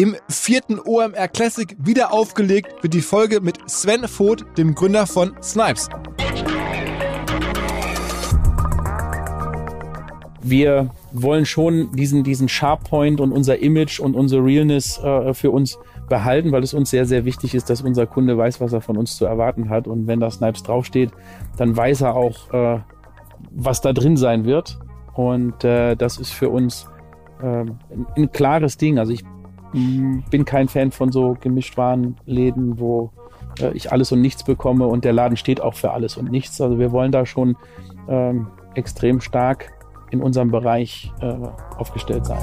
Im vierten OMR Classic wieder aufgelegt wird die Folge mit Sven Voth, dem Gründer von Snipes. Wir wollen schon diesen, diesen Sharppoint und unser Image und unsere Realness äh, für uns behalten, weil es uns sehr, sehr wichtig ist, dass unser Kunde weiß, was er von uns zu erwarten hat. Und wenn da Snipes draufsteht, dann weiß er auch, äh, was da drin sein wird. Und äh, das ist für uns äh, ein, ein klares Ding. Also ich bin kein Fan von so Gemischtwarenläden, wo äh, ich alles und nichts bekomme und der Laden steht auch für alles und nichts. Also wir wollen da schon ähm, extrem stark in unserem Bereich äh, aufgestellt sein.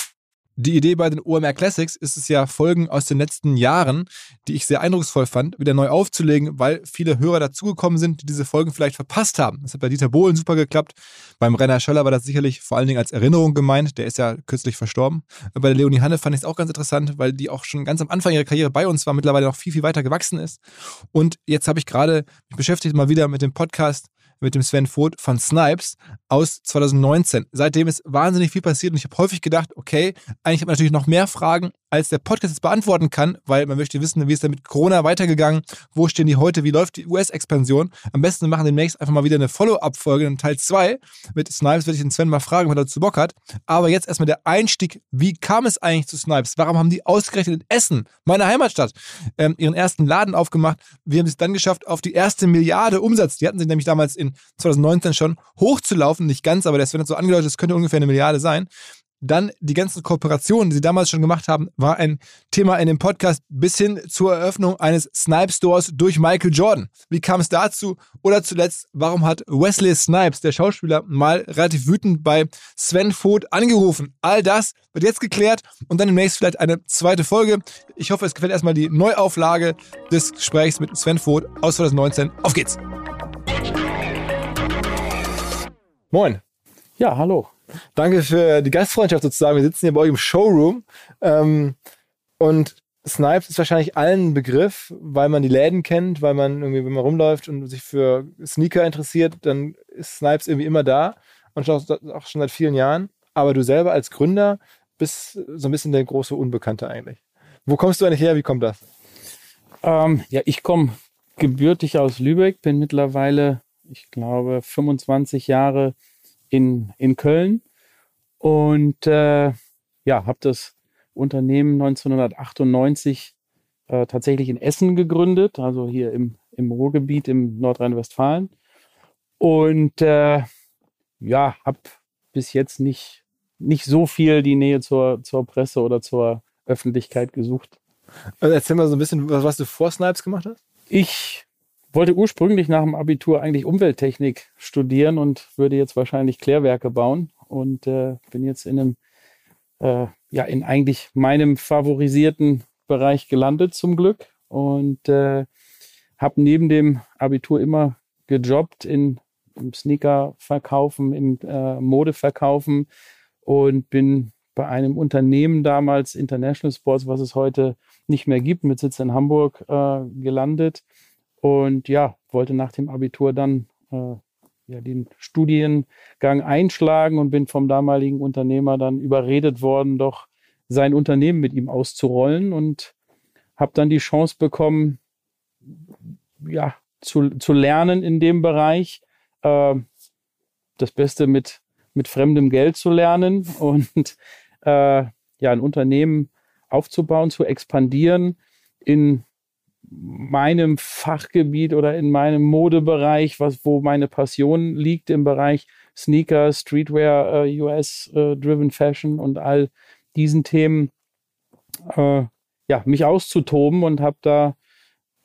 Die Idee bei den OMR Classics ist es ja, Folgen aus den letzten Jahren, die ich sehr eindrucksvoll fand, wieder neu aufzulegen, weil viele Hörer dazugekommen sind, die diese Folgen vielleicht verpasst haben. Das hat bei Dieter Bohlen super geklappt. Beim Rainer Schöller war das sicherlich vor allen Dingen als Erinnerung gemeint. Der ist ja kürzlich verstorben. Bei der Leonie Hanne fand ich es auch ganz interessant, weil die auch schon ganz am Anfang ihrer Karriere bei uns war, mittlerweile noch viel, viel weiter gewachsen ist. Und jetzt habe ich gerade mich beschäftigt mal wieder mit dem Podcast mit dem Sven Voth von Snipes aus 2019. Seitdem ist wahnsinnig viel passiert und ich habe häufig gedacht, okay, eigentlich habe ich natürlich noch mehr Fragen, als der Podcast jetzt beantworten kann, weil man möchte wissen, wie ist da mit Corona weitergegangen, wo stehen die heute, wie läuft die US-Expansion. Am besten machen demnächst einfach mal wieder eine Follow-up-Folge in Teil 2. Mit Snipes werde ich den Sven mal fragen, ob er dazu Bock hat. Aber jetzt erstmal der Einstieg, wie kam es eigentlich zu Snipes? Warum haben die ausgerechnet in Essen, meine Heimatstadt, ähm, ihren ersten Laden aufgemacht? Wie haben sie es dann geschafft, auf die erste Milliarde Umsatz, die hatten sich nämlich damals in 2019 schon, hochzulaufen, nicht ganz, aber der Sven hat so angedeutet, es könnte ungefähr eine Milliarde sein. Dann die ganzen Kooperationen, die sie damals schon gemacht haben, war ein Thema in dem Podcast bis hin zur Eröffnung eines Snipe Stores durch Michael Jordan. Wie kam es dazu? Oder zuletzt, warum hat Wesley Snipes, der Schauspieler, mal relativ wütend bei Sven Voth angerufen? All das wird jetzt geklärt und dann demnächst vielleicht eine zweite Folge. Ich hoffe, es gefällt erstmal die Neuauflage des Gesprächs mit Sven Voth aus 2019. Auf geht's! Moin. Ja, hallo. Danke für die Gastfreundschaft sozusagen. Wir sitzen hier bei euch im Showroom. Ähm, und Snipes ist wahrscheinlich allen ein Begriff, weil man die Läden kennt, weil man irgendwie, wenn man rumläuft und sich für Sneaker interessiert, dann ist Snipes irgendwie immer da und auch, auch schon seit vielen Jahren. Aber du selber als Gründer bist so ein bisschen der große Unbekannte eigentlich. Wo kommst du eigentlich her? Wie kommt das? Ähm, ja, ich komme gebürtig aus Lübeck, bin mittlerweile, ich glaube, 25 Jahre in, in Köln und äh, ja, habe das Unternehmen 1998 äh, tatsächlich in Essen gegründet, also hier im, im Ruhrgebiet im Nordrhein-Westfalen. Und äh, ja, habe bis jetzt nicht, nicht so viel die Nähe zur, zur Presse oder zur Öffentlichkeit gesucht. Also erzähl mal so ein bisschen, was, was du vor Snipes gemacht hast. Ich wollte ursprünglich nach dem Abitur eigentlich Umwelttechnik studieren und würde jetzt wahrscheinlich Klärwerke bauen und äh, bin jetzt in einem, äh, ja, in eigentlich meinem favorisierten Bereich gelandet zum Glück und äh, habe neben dem Abitur immer gejobbt in im Sneaker verkaufen, im äh, Mode verkaufen und bin bei einem Unternehmen damals, International Sports, was es heute nicht mehr gibt, mit Sitz in Hamburg, äh, gelandet. Und ja, wollte nach dem Abitur dann äh, ja, den Studiengang einschlagen und bin vom damaligen Unternehmer dann überredet worden, doch sein Unternehmen mit ihm auszurollen und habe dann die Chance bekommen, ja, zu, zu lernen in dem Bereich. Äh, das Beste mit, mit fremdem Geld zu lernen und äh, ja, ein Unternehmen aufzubauen, zu expandieren in meinem Fachgebiet oder in meinem Modebereich, was, wo meine Passion liegt im Bereich Sneaker, Streetwear, äh, US-driven äh, Fashion und all diesen Themen, äh, ja, mich auszutoben und habe da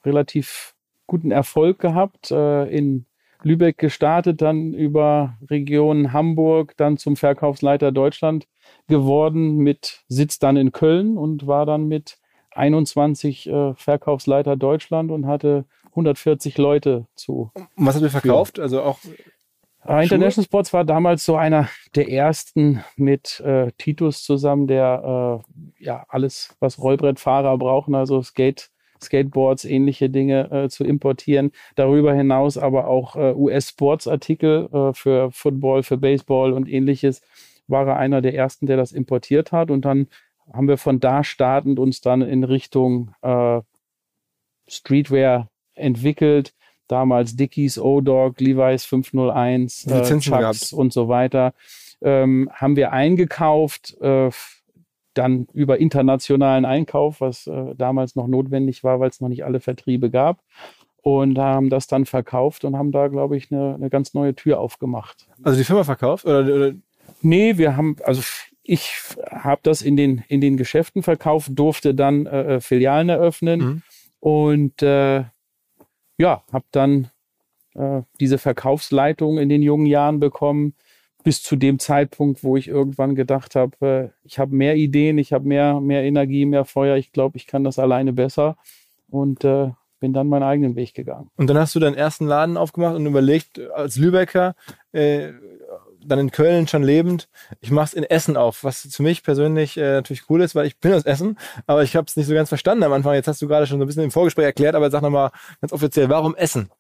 relativ guten Erfolg gehabt, äh, in Lübeck gestartet, dann über Region Hamburg, dann zum Verkaufsleiter Deutschland geworden, mit Sitz dann in Köln und war dann mit 21 äh, Verkaufsleiter Deutschland und hatte 140 Leute zu. Und was habt ihr verkauft? Also auch äh, International Sports war damals so einer der ersten mit äh, Titus zusammen, der äh, ja alles, was Rollbrettfahrer brauchen, also Skate, Skateboards, ähnliche Dinge äh, zu importieren. Darüber hinaus aber auch äh, US-Sportsartikel für Football, für Baseball und ähnliches. War er einer der ersten, der das importiert hat. Und dann haben wir von da startend uns dann in Richtung äh, Streetwear entwickelt. Damals Dickies, O-Dog, Levi's 501, äh, Chucks und so weiter. Ähm, haben wir eingekauft, äh, dann über internationalen Einkauf, was äh, damals noch notwendig war, weil es noch nicht alle Vertriebe gab. Und haben das dann verkauft und haben da, glaube ich, eine, eine ganz neue Tür aufgemacht. Also die Firma verkauft? Oder, oder? Nee, wir haben, also ich habe das in den, in den Geschäften verkauft, durfte dann äh, äh Filialen eröffnen mhm. und äh, ja, habe dann äh, diese Verkaufsleitung in den jungen Jahren bekommen, bis zu dem Zeitpunkt, wo ich irgendwann gedacht habe, äh, ich habe mehr Ideen, ich habe mehr, mehr Energie, mehr Feuer, ich glaube, ich kann das alleine besser und äh, bin dann meinen eigenen Weg gegangen. Und dann hast du deinen ersten Laden aufgemacht und überlegt, als Lübecker, äh, dann in Köln schon lebend, ich mache es in Essen auf, was für mich persönlich äh, natürlich cool ist, weil ich bin aus Essen, aber ich habe es nicht so ganz verstanden am Anfang. Jetzt hast du gerade schon so ein bisschen im Vorgespräch erklärt, aber sag nochmal ganz offiziell, warum Essen?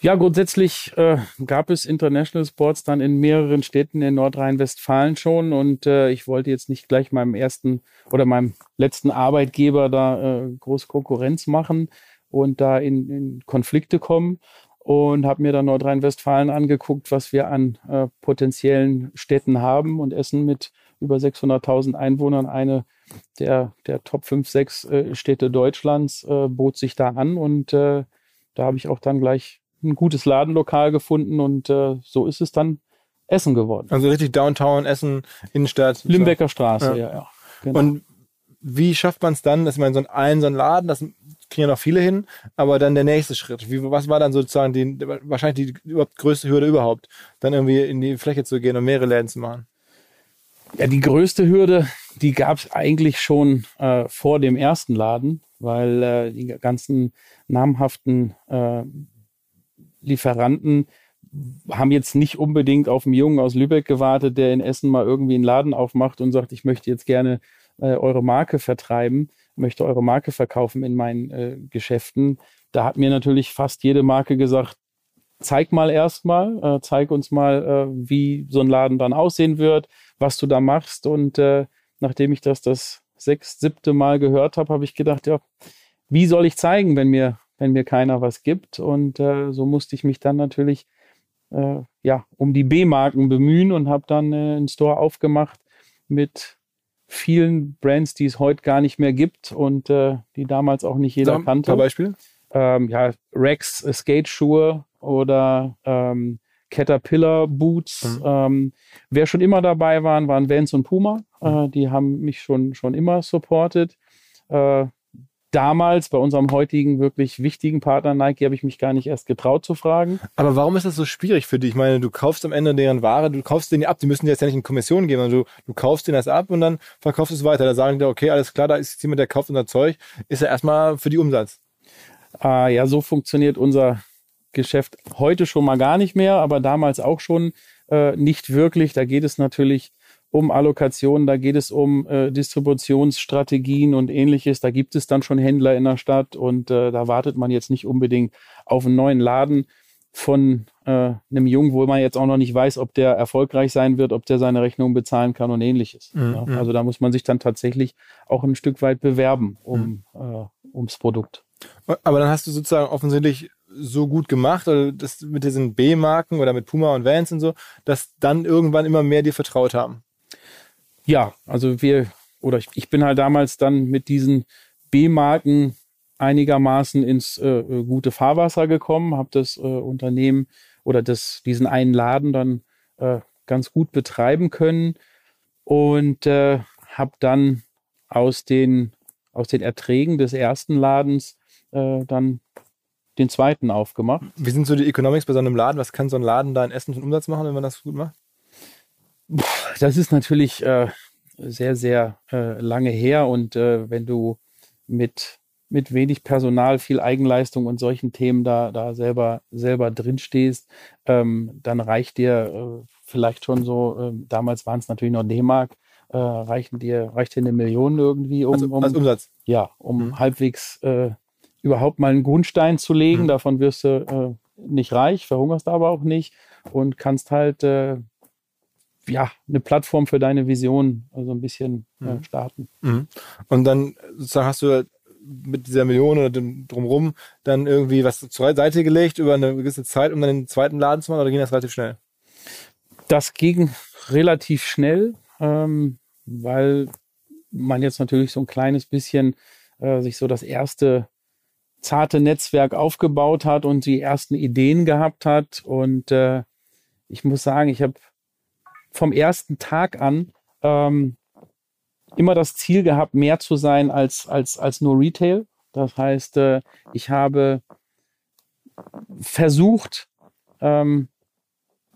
Ja, grundsätzlich äh, gab es International Sports dann in mehreren Städten in Nordrhein-Westfalen schon und äh, ich wollte jetzt nicht gleich meinem ersten oder meinem letzten Arbeitgeber da äh, groß Konkurrenz machen und da in, in Konflikte kommen und habe mir dann Nordrhein-Westfalen angeguckt, was wir an äh, potenziellen Städten haben und Essen mit über 600.000 Einwohnern, eine der, der Top 5, 6 äh, Städte Deutschlands, äh, bot sich da an und äh, da habe ich auch dann gleich ein gutes Ladenlokal gefunden und äh, so ist es dann Essen geworden. Also richtig Downtown, Essen, Innenstadt. Limbecker Straße, ja. ja, ja genau. Und wie schafft man es dann, dass man so einen, so einen Laden, das kriegen ja noch viele hin, aber dann der nächste Schritt. Wie, was war dann sozusagen die, wahrscheinlich die überhaupt größte Hürde überhaupt, dann irgendwie in die Fläche zu gehen und mehrere Läden zu machen? Ja, die größte Hürde, die gab es eigentlich schon äh, vor dem ersten Laden, weil äh, die ganzen namhaften äh, Lieferanten haben jetzt nicht unbedingt auf einen Jungen aus Lübeck gewartet, der in Essen mal irgendwie einen Laden aufmacht und sagt, ich möchte jetzt gerne äh, eure Marke vertreiben, möchte eure Marke verkaufen in meinen äh, Geschäften. Da hat mir natürlich fast jede Marke gesagt, zeig mal erstmal, äh, zeig uns mal, äh, wie so ein Laden dann aussehen wird, was du da machst. Und äh, nachdem ich das das sechs, siebte Mal gehört habe, habe ich gedacht, ja, wie soll ich zeigen, wenn mir wenn mir keiner was gibt. Und äh, so musste ich mich dann natürlich äh, ja um die B-Marken bemühen und habe dann äh, einen Store aufgemacht mit vielen Brands, die es heute gar nicht mehr gibt und äh, die damals auch nicht jeder Zum kannte. Beispiel? Ähm, ja, Rex äh, Skate-Schuhe oder ähm, Caterpillar Boots. Mhm. Ähm, wer schon immer dabei waren, waren Vans und Puma. Mhm. Äh, die haben mich schon, schon immer supportet. Äh, damals bei unserem heutigen wirklich wichtigen Partner Nike habe ich mich gar nicht erst getraut zu fragen. Aber warum ist das so schwierig für dich? Ich meine, du kaufst am Ende deren Ware, du kaufst den ab, die müssen dir jetzt ja nicht in Kommission geben, sondern du, du kaufst den erst ab und dann verkaufst du es weiter. Da sagen die, okay, alles klar, da ist jemand, der kauft unser Zeug, ist ja erstmal für die Umsatz. Äh, ja, so funktioniert unser Geschäft heute schon mal gar nicht mehr, aber damals auch schon äh, nicht wirklich. Da geht es natürlich um Allokationen, da geht es um äh, Distributionsstrategien und ähnliches. Da gibt es dann schon Händler in der Stadt und äh, da wartet man jetzt nicht unbedingt auf einen neuen Laden von äh, einem Jungen, wo man jetzt auch noch nicht weiß, ob der erfolgreich sein wird, ob der seine Rechnung bezahlen kann und ähnliches. Mhm. Ja, also da muss man sich dann tatsächlich auch ein Stück weit bewerben um, mhm. äh, ums Produkt. Aber dann hast du sozusagen offensichtlich so gut gemacht, oder das mit diesen B-Marken oder mit Puma und Vans und so, dass dann irgendwann immer mehr dir vertraut haben. Ja, also wir, oder ich, ich bin halt damals dann mit diesen B-Marken einigermaßen ins äh, äh, gute Fahrwasser gekommen, habe das äh, Unternehmen oder das, diesen einen Laden dann äh, ganz gut betreiben können und äh, habe dann aus den, aus den Erträgen des ersten Ladens äh, dann den zweiten aufgemacht. Wie sind so die Economics bei so einem Laden? Was kann so ein Laden da in Essen für Umsatz machen, wenn man das gut macht? Das ist natürlich äh, sehr, sehr äh, lange her und äh, wenn du mit, mit wenig Personal, viel Eigenleistung und solchen Themen da, da selber, selber drin stehst, ähm, dann reicht dir äh, vielleicht schon so, äh, damals waren es natürlich noch D-Mark, äh, reichen dir, reicht dir eine Million irgendwie, um, also, um als Umsatz. Ja, um mhm. halbwegs äh, überhaupt mal einen Grundstein zu legen. Mhm. Davon wirst du äh, nicht reich, verhungerst aber auch nicht und kannst halt äh, ja, eine Plattform für deine Vision also ein bisschen äh, mhm. äh, starten. Mhm. Und dann hast du mit dieser Million oder dem drumrum dann irgendwie was zur Seite gelegt über eine gewisse Zeit, um dann den zweiten Laden zu machen oder ging das relativ schnell? Das ging relativ schnell, ähm, weil man jetzt natürlich so ein kleines bisschen äh, sich so das erste zarte Netzwerk aufgebaut hat und die ersten Ideen gehabt hat. Und äh, ich muss sagen, ich habe vom ersten Tag an ähm, immer das Ziel gehabt, mehr zu sein als, als, als nur Retail. Das heißt, äh, ich habe versucht, ähm,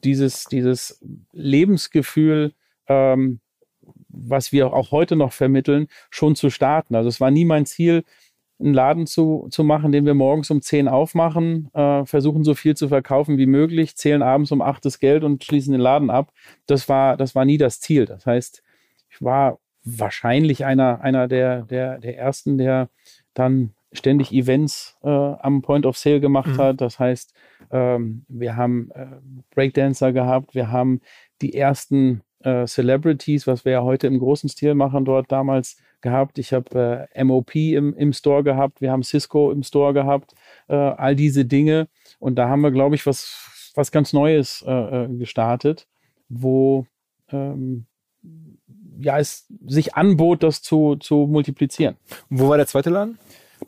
dieses, dieses Lebensgefühl, ähm, was wir auch heute noch vermitteln, schon zu starten. Also es war nie mein Ziel, einen Laden zu, zu machen, den wir morgens um 10 aufmachen, äh, versuchen so viel zu verkaufen wie möglich, zählen abends um 8 das Geld und schließen den Laden ab. Das war, das war nie das Ziel. Das heißt, ich war wahrscheinlich einer, einer der, der, der ersten, der dann ständig Events äh, am Point of Sale gemacht mhm. hat. Das heißt, ähm, wir haben äh, Breakdancer gehabt, wir haben die ersten äh, Celebrities, was wir ja heute im großen Stil machen, dort damals gehabt. Ich habe äh, MOP im, im Store gehabt. Wir haben Cisco im Store gehabt. Äh, all diese Dinge. Und da haben wir, glaube ich, was, was ganz Neues äh, äh, gestartet, wo ähm, ja, es sich anbot, das zu, zu multiplizieren. Wo war der zweite Laden?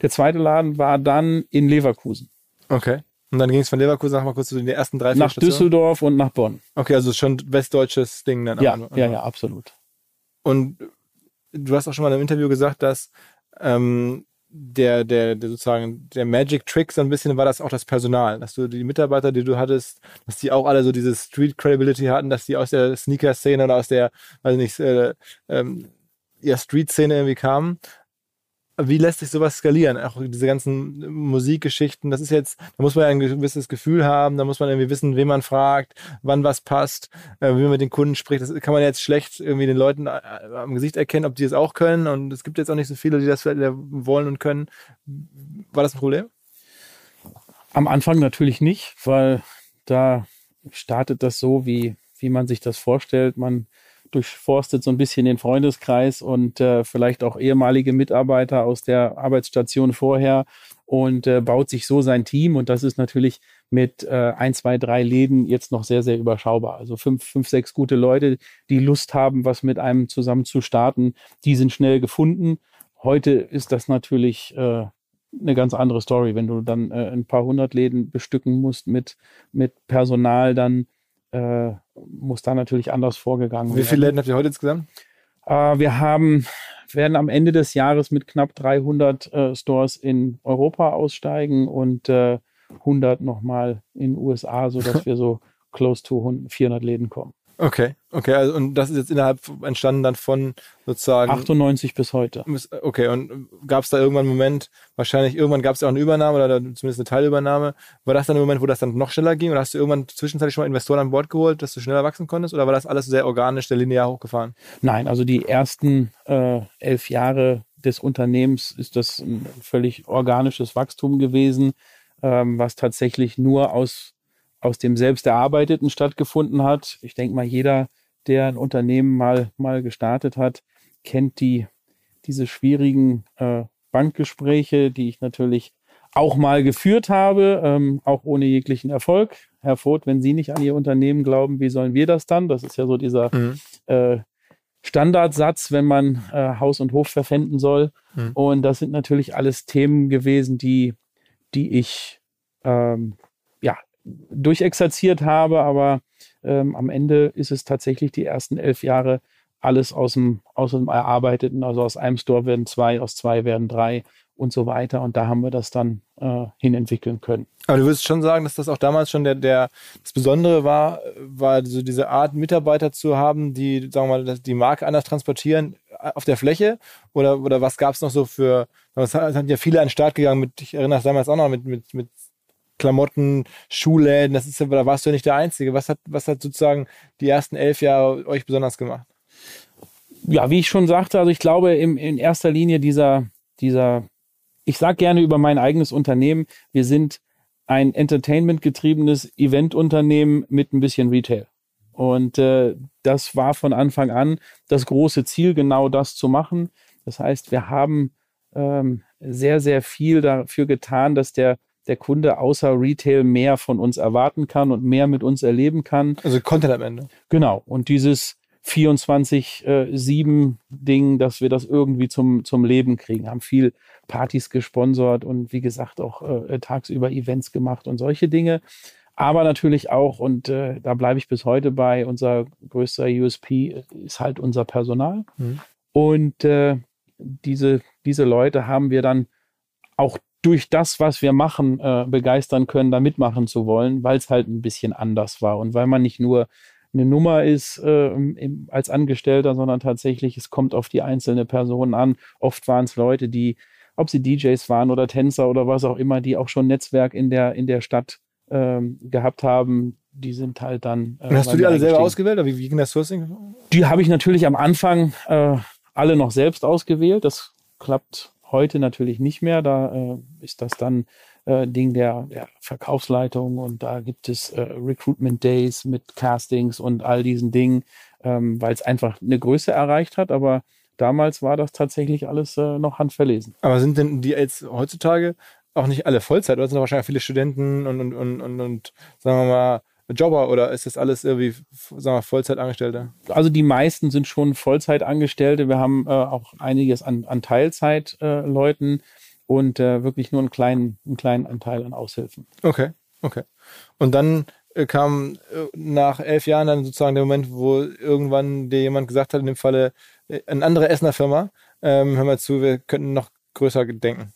Der zweite Laden war dann in Leverkusen. Okay. Und dann ging es von Leverkusen nach mal kurz zu den ersten drei, Nach Düsseldorf und nach Bonn. Okay, also schon westdeutsches Ding dann. Ja, ja, ja, absolut. Und du hast auch schon mal im Interview gesagt, dass ähm, der, der, der sozusagen der Magic Trick so ein bisschen war das auch das Personal, dass du die Mitarbeiter, die du hattest, dass die auch alle so diese Street Credibility hatten, dass die aus der Sneaker-Szene oder aus der, weiß nicht, äh, ähm, ja, Street-Szene irgendwie kamen wie lässt sich sowas skalieren? Auch diese ganzen Musikgeschichten, das ist jetzt, da muss man ja ein gewisses Gefühl haben, da muss man irgendwie wissen, wen man fragt, wann was passt, äh, wie man mit den Kunden spricht. Das kann man jetzt schlecht irgendwie den Leuten äh, am Gesicht erkennen, ob die es auch können. Und es gibt jetzt auch nicht so viele, die das wollen und können. War das ein Problem? Am Anfang natürlich nicht, weil da startet das so, wie, wie man sich das vorstellt. Man durchforstet so ein bisschen den Freundeskreis und äh, vielleicht auch ehemalige Mitarbeiter aus der Arbeitsstation vorher und äh, baut sich so sein Team. Und das ist natürlich mit äh, ein, zwei, drei Läden jetzt noch sehr, sehr überschaubar. Also fünf, fünf, sechs gute Leute, die Lust haben, was mit einem zusammen zu starten, die sind schnell gefunden. Heute ist das natürlich äh, eine ganz andere Story, wenn du dann äh, ein paar hundert Läden bestücken musst mit, mit Personal, dann äh, muss da natürlich anders vorgegangen werden. Wie viele Läden habt ihr heute insgesamt? Äh, wir haben, werden am Ende des Jahres mit knapp 300 äh, Stores in Europa aussteigen und äh, 100 nochmal in den USA, sodass wir so close to 400 Läden kommen. Okay, okay, also und das ist jetzt innerhalb entstanden dann von sozusagen 98 bis heute. Okay, und gab es da irgendwann einen Moment, wahrscheinlich irgendwann gab es ja auch eine Übernahme oder zumindest eine Teilübernahme. War das dann ein Moment, wo das dann noch schneller ging oder hast du irgendwann zwischenzeitlich schon mal Investoren an Bord geholt, dass du schneller wachsen konntest oder war das alles sehr organisch, der linear hochgefahren? Nein, also die ersten äh, elf Jahre des Unternehmens ist das ein völlig organisches Wachstum gewesen, ähm, was tatsächlich nur aus aus dem selbst erarbeiteten stattgefunden hat. Ich denke mal, jeder, der ein Unternehmen mal, mal gestartet hat, kennt die, diese schwierigen äh, Bankgespräche, die ich natürlich auch mal geführt habe, ähm, auch ohne jeglichen Erfolg. Herr Voth, wenn Sie nicht an Ihr Unternehmen glauben, wie sollen wir das dann? Das ist ja so dieser mhm. äh, Standardsatz, wenn man äh, Haus und Hof verpfänden soll. Mhm. Und das sind natürlich alles Themen gewesen, die, die ich ähm, durchexerziert habe, aber ähm, am Ende ist es tatsächlich die ersten elf Jahre alles aus dem, aus dem Erarbeiteten, also aus einem Store werden zwei, aus zwei werden drei und so weiter. Und da haben wir das dann äh, hin entwickeln können. Aber du würdest schon sagen, dass das auch damals schon der, der das Besondere war, war so diese Art Mitarbeiter zu haben, die, sagen wir mal, die Marke anders transportieren äh, auf der Fläche? Oder, oder was gab es noch so für, es sind ja viele an den Start gegangen mit, ich erinnere mich damals auch noch mit, mit, mit Klamotten, Schuhläden, das ist ja, da warst du ja nicht der Einzige. Was hat, was hat sozusagen die ersten elf Jahre euch besonders gemacht? Ja, wie ich schon sagte, also ich glaube im, in erster Linie dieser, dieser, ich sage gerne über mein eigenes Unternehmen, wir sind ein Entertainment-getriebenes Eventunternehmen mit ein bisschen Retail. Und äh, das war von Anfang an das große Ziel, genau das zu machen. Das heißt, wir haben ähm, sehr, sehr viel dafür getan, dass der der Kunde außer Retail mehr von uns erwarten kann und mehr mit uns erleben kann. Also Content am Ende. Genau. Und dieses 24-7-Ding, äh, dass wir das irgendwie zum, zum Leben kriegen. Haben viel Partys gesponsert und wie gesagt auch äh, tagsüber Events gemacht und solche Dinge. Aber natürlich auch, und äh, da bleibe ich bis heute bei, unser größter USP ist halt unser Personal. Mhm. Und äh, diese, diese Leute haben wir dann auch durch das, was wir machen, äh, begeistern können, da mitmachen zu wollen, weil es halt ein bisschen anders war und weil man nicht nur eine Nummer ist äh, im, als Angestellter, sondern tatsächlich, es kommt auf die einzelne Person an. Oft waren es Leute, die, ob sie DJs waren oder Tänzer oder was auch immer, die auch schon Netzwerk in der, in der Stadt ähm, gehabt haben, die sind halt dann. Äh, hast du die alle selber ausgewählt? Oder wie, wie ging das Sourcing? Die habe ich natürlich am Anfang äh, alle noch selbst ausgewählt. Das klappt Heute natürlich nicht mehr. Da äh, ist das dann äh, Ding der, der Verkaufsleitung und da gibt es äh, Recruitment Days mit Castings und all diesen Dingen, ähm, weil es einfach eine Größe erreicht hat. Aber damals war das tatsächlich alles äh, noch handverlesen. Aber sind denn die jetzt heutzutage auch nicht alle Vollzeit oder sind da wahrscheinlich viele Studenten und, und, und, und, und sagen wir mal Jobber oder ist das alles irgendwie, sagen wir, Vollzeitangestellte? Also die meisten sind schon Vollzeitangestellte. Wir haben äh, auch einiges an, an Teilzeitleuten äh, und äh, wirklich nur einen kleinen, einen kleinen Anteil an Aushilfen. Okay, okay. Und dann äh, kam äh, nach elf Jahren dann sozusagen der Moment, wo irgendwann dir jemand gesagt hat, in dem Falle äh, eine andere Essener Firma, ähm, hör mal zu, wir könnten noch größer denken.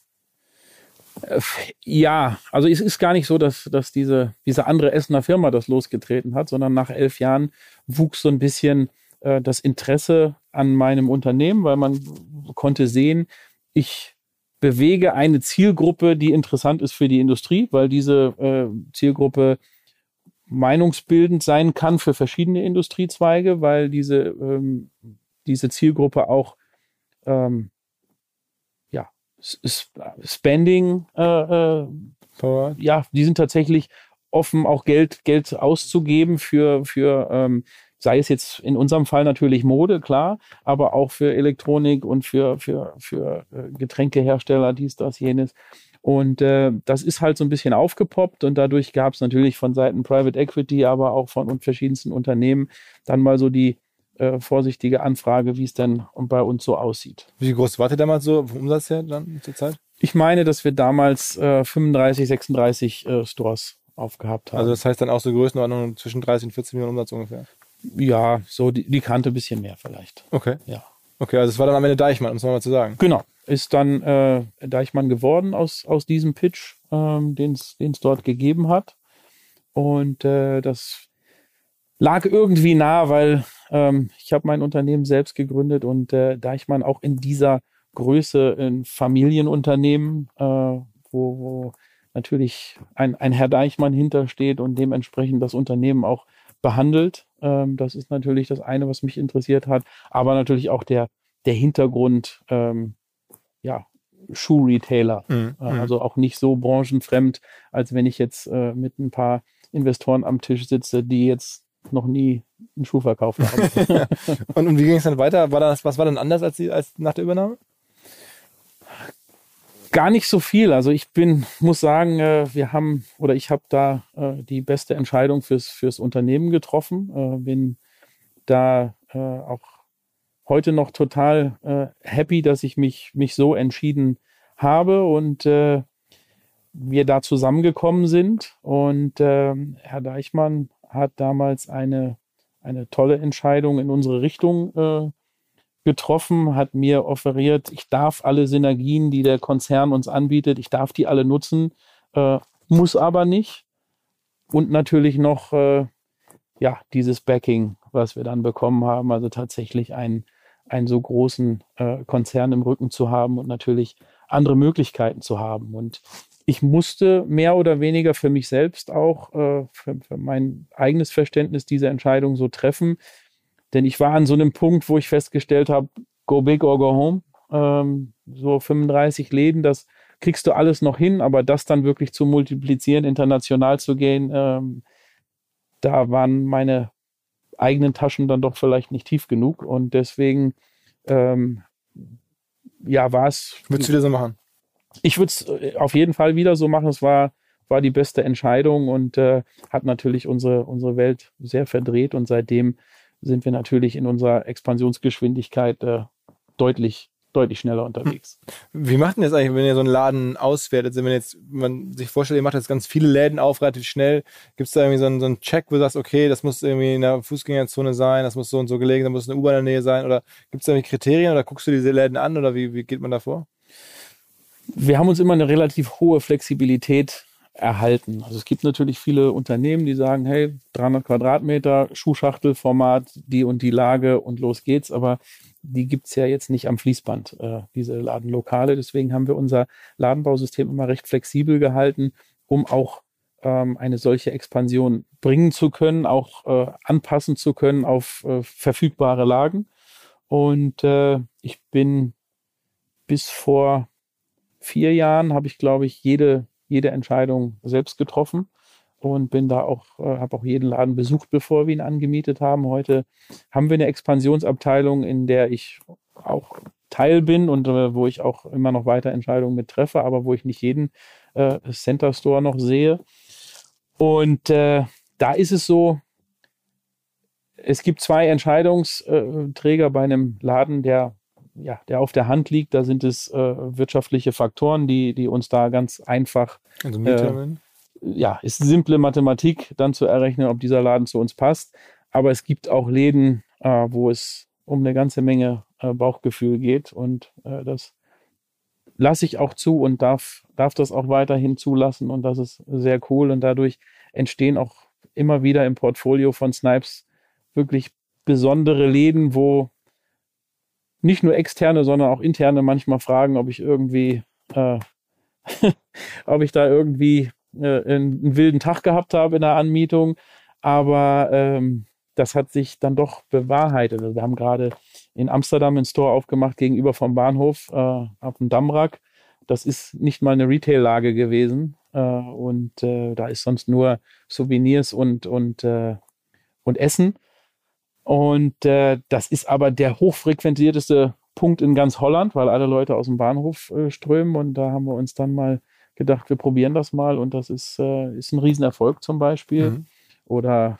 Ja, also es ist gar nicht so, dass, dass diese, diese andere Essener Firma das losgetreten hat, sondern nach elf Jahren wuchs so ein bisschen äh, das Interesse an meinem Unternehmen, weil man konnte sehen, ich bewege eine Zielgruppe, die interessant ist für die Industrie, weil diese äh, Zielgruppe meinungsbildend sein kann für verschiedene Industriezweige, weil diese, ähm, diese Zielgruppe auch ähm, Spending, äh, äh, ja, die sind tatsächlich offen, auch Geld, Geld auszugeben für, für ähm, sei es jetzt in unserem Fall natürlich Mode, klar, aber auch für Elektronik und für, für, für äh, Getränkehersteller, dies, das, jenes. Und äh, das ist halt so ein bisschen aufgepoppt und dadurch gab es natürlich von Seiten Private Equity, aber auch von verschiedensten Unternehmen dann mal so die, äh, vorsichtige Anfrage, wie es denn bei uns so aussieht. Wie groß wart ihr damals so vom Umsatz her dann zur Zeit? Ich meine, dass wir damals äh, 35, 36 äh, Stores aufgehabt haben. Also das heißt dann auch so Größenordnung zwischen 30 und 40 Millionen Umsatz ungefähr? Ja, so die, die Kante ein bisschen mehr vielleicht. Okay. Ja. Okay, also es war dann am Ende Deichmann, um es nochmal zu sagen. Genau, ist dann äh, Deichmann geworden aus, aus diesem Pitch, ähm, den es dort gegeben hat. Und äh, das lag irgendwie nah, weil ähm, ich habe mein Unternehmen selbst gegründet und äh, Deichmann auch in dieser Größe ein Familienunternehmen, äh, wo, wo natürlich ein, ein Herr Deichmann hintersteht und dementsprechend das Unternehmen auch behandelt. Ähm, das ist natürlich das eine, was mich interessiert hat, aber natürlich auch der, der Hintergrund, ähm, ja, Schuhretailer. Mhm. Äh, mhm. also auch nicht so branchenfremd, als wenn ich jetzt äh, mit ein paar Investoren am Tisch sitze, die jetzt noch nie einen Schuh verkauft haben. und, und, wie ging es dann weiter? War das, was war dann anders als, die, als nach der Übernahme? Gar nicht so viel. Also ich bin, muss sagen, äh, wir haben oder ich habe da äh, die beste Entscheidung fürs, fürs Unternehmen getroffen. Äh, bin da auch heute noch total happy, dass ich mich, mich so entschieden habe und wir da zusammengekommen sind. Und Herr Deichmann hat damals eine, eine tolle Entscheidung in unsere Richtung getroffen, hat mir offeriert, ich darf alle Synergien, die der Konzern uns anbietet, ich darf die alle nutzen, äh, muss aber nicht. Und natürlich noch äh, ja dieses Backing, was wir dann bekommen haben, also tatsächlich einen, einen so großen äh, Konzern im Rücken zu haben und natürlich andere Möglichkeiten zu haben. Und ich musste mehr oder weniger für mich selbst auch, äh, für, für mein eigenes Verständnis diese Entscheidung so treffen, denn ich war an so einem Punkt, wo ich festgestellt habe, go big or go home. Ähm, so 35 Läden, das kriegst du alles noch hin, aber das dann wirklich zu multiplizieren, international zu gehen, ähm, da waren meine eigenen Taschen dann doch vielleicht nicht tief genug und deswegen ähm, ja war es. Würdest du wieder so machen? Ich würde es äh, auf jeden Fall wieder so machen. Es war war die beste Entscheidung und äh, hat natürlich unsere unsere Welt sehr verdreht und seitdem sind wir natürlich in unserer Expansionsgeschwindigkeit äh, deutlich deutlich schneller unterwegs. Wie macht denn das eigentlich, wenn ihr so einen Laden auswertet? Also wenn jetzt man sich vorstellt, ihr macht jetzt ganz viele Läden auf, relativ schnell, gibt es da irgendwie so einen, so einen Check, wo du sagst, okay, das muss irgendwie in der Fußgängerzone sein, das muss so und so gelegen, da muss eine U-Bahn in der Nähe sein oder gibt es da irgendwie Kriterien oder guckst du diese Läden an oder wie, wie geht man da vor? Wir haben uns immer eine relativ hohe Flexibilität erhalten. Also es gibt natürlich viele Unternehmen, die sagen, hey, 300 Quadratmeter, Schuhschachtelformat, die und die Lage und los geht's. Aber die gibt's ja jetzt nicht am Fließband, äh, diese Ladenlokale. Deswegen haben wir unser Ladenbausystem immer recht flexibel gehalten, um auch ähm, eine solche Expansion bringen zu können, auch äh, anpassen zu können auf äh, verfügbare Lagen. Und äh, ich bin bis vor vier Jahren, habe ich, glaube ich, jede jede Entscheidung selbst getroffen und bin da auch, äh, habe auch jeden Laden besucht, bevor wir ihn angemietet haben. Heute haben wir eine Expansionsabteilung, in der ich auch Teil bin und äh, wo ich auch immer noch weiter Entscheidungen mit treffe, aber wo ich nicht jeden äh, Center Store noch sehe. Und äh, da ist es so, es gibt zwei Entscheidungsträger bei einem Laden, der ja, der auf der Hand liegt. Da sind es äh, wirtschaftliche Faktoren, die, die uns da ganz einfach. Also äh, ja, ist simple Mathematik, dann zu errechnen, ob dieser Laden zu uns passt. Aber es gibt auch Läden, äh, wo es um eine ganze Menge äh, Bauchgefühl geht und äh, das lasse ich auch zu und darf, darf das auch weiterhin zulassen und das ist sehr cool und dadurch entstehen auch immer wieder im Portfolio von Snipes wirklich besondere Läden, wo nicht nur externe, sondern auch interne manchmal fragen, ob ich irgendwie, äh, ob ich da irgendwie äh, einen, wilden Tag gehabt habe in der Anmietung. Aber ähm, das hat sich dann doch bewahrheitet. Also wir haben gerade in Amsterdam einen Store aufgemacht gegenüber vom Bahnhof äh, auf dem Dammrack. Das ist nicht mal eine Retail-Lage gewesen. Äh, und äh, da ist sonst nur Souvenirs und, und, äh, und Essen. Und äh, das ist aber der hochfrequentierteste Punkt in ganz Holland, weil alle Leute aus dem Bahnhof äh, strömen. Und da haben wir uns dann mal gedacht, wir probieren das mal. Und das ist, äh, ist ein Riesenerfolg zum Beispiel. Mhm. Oder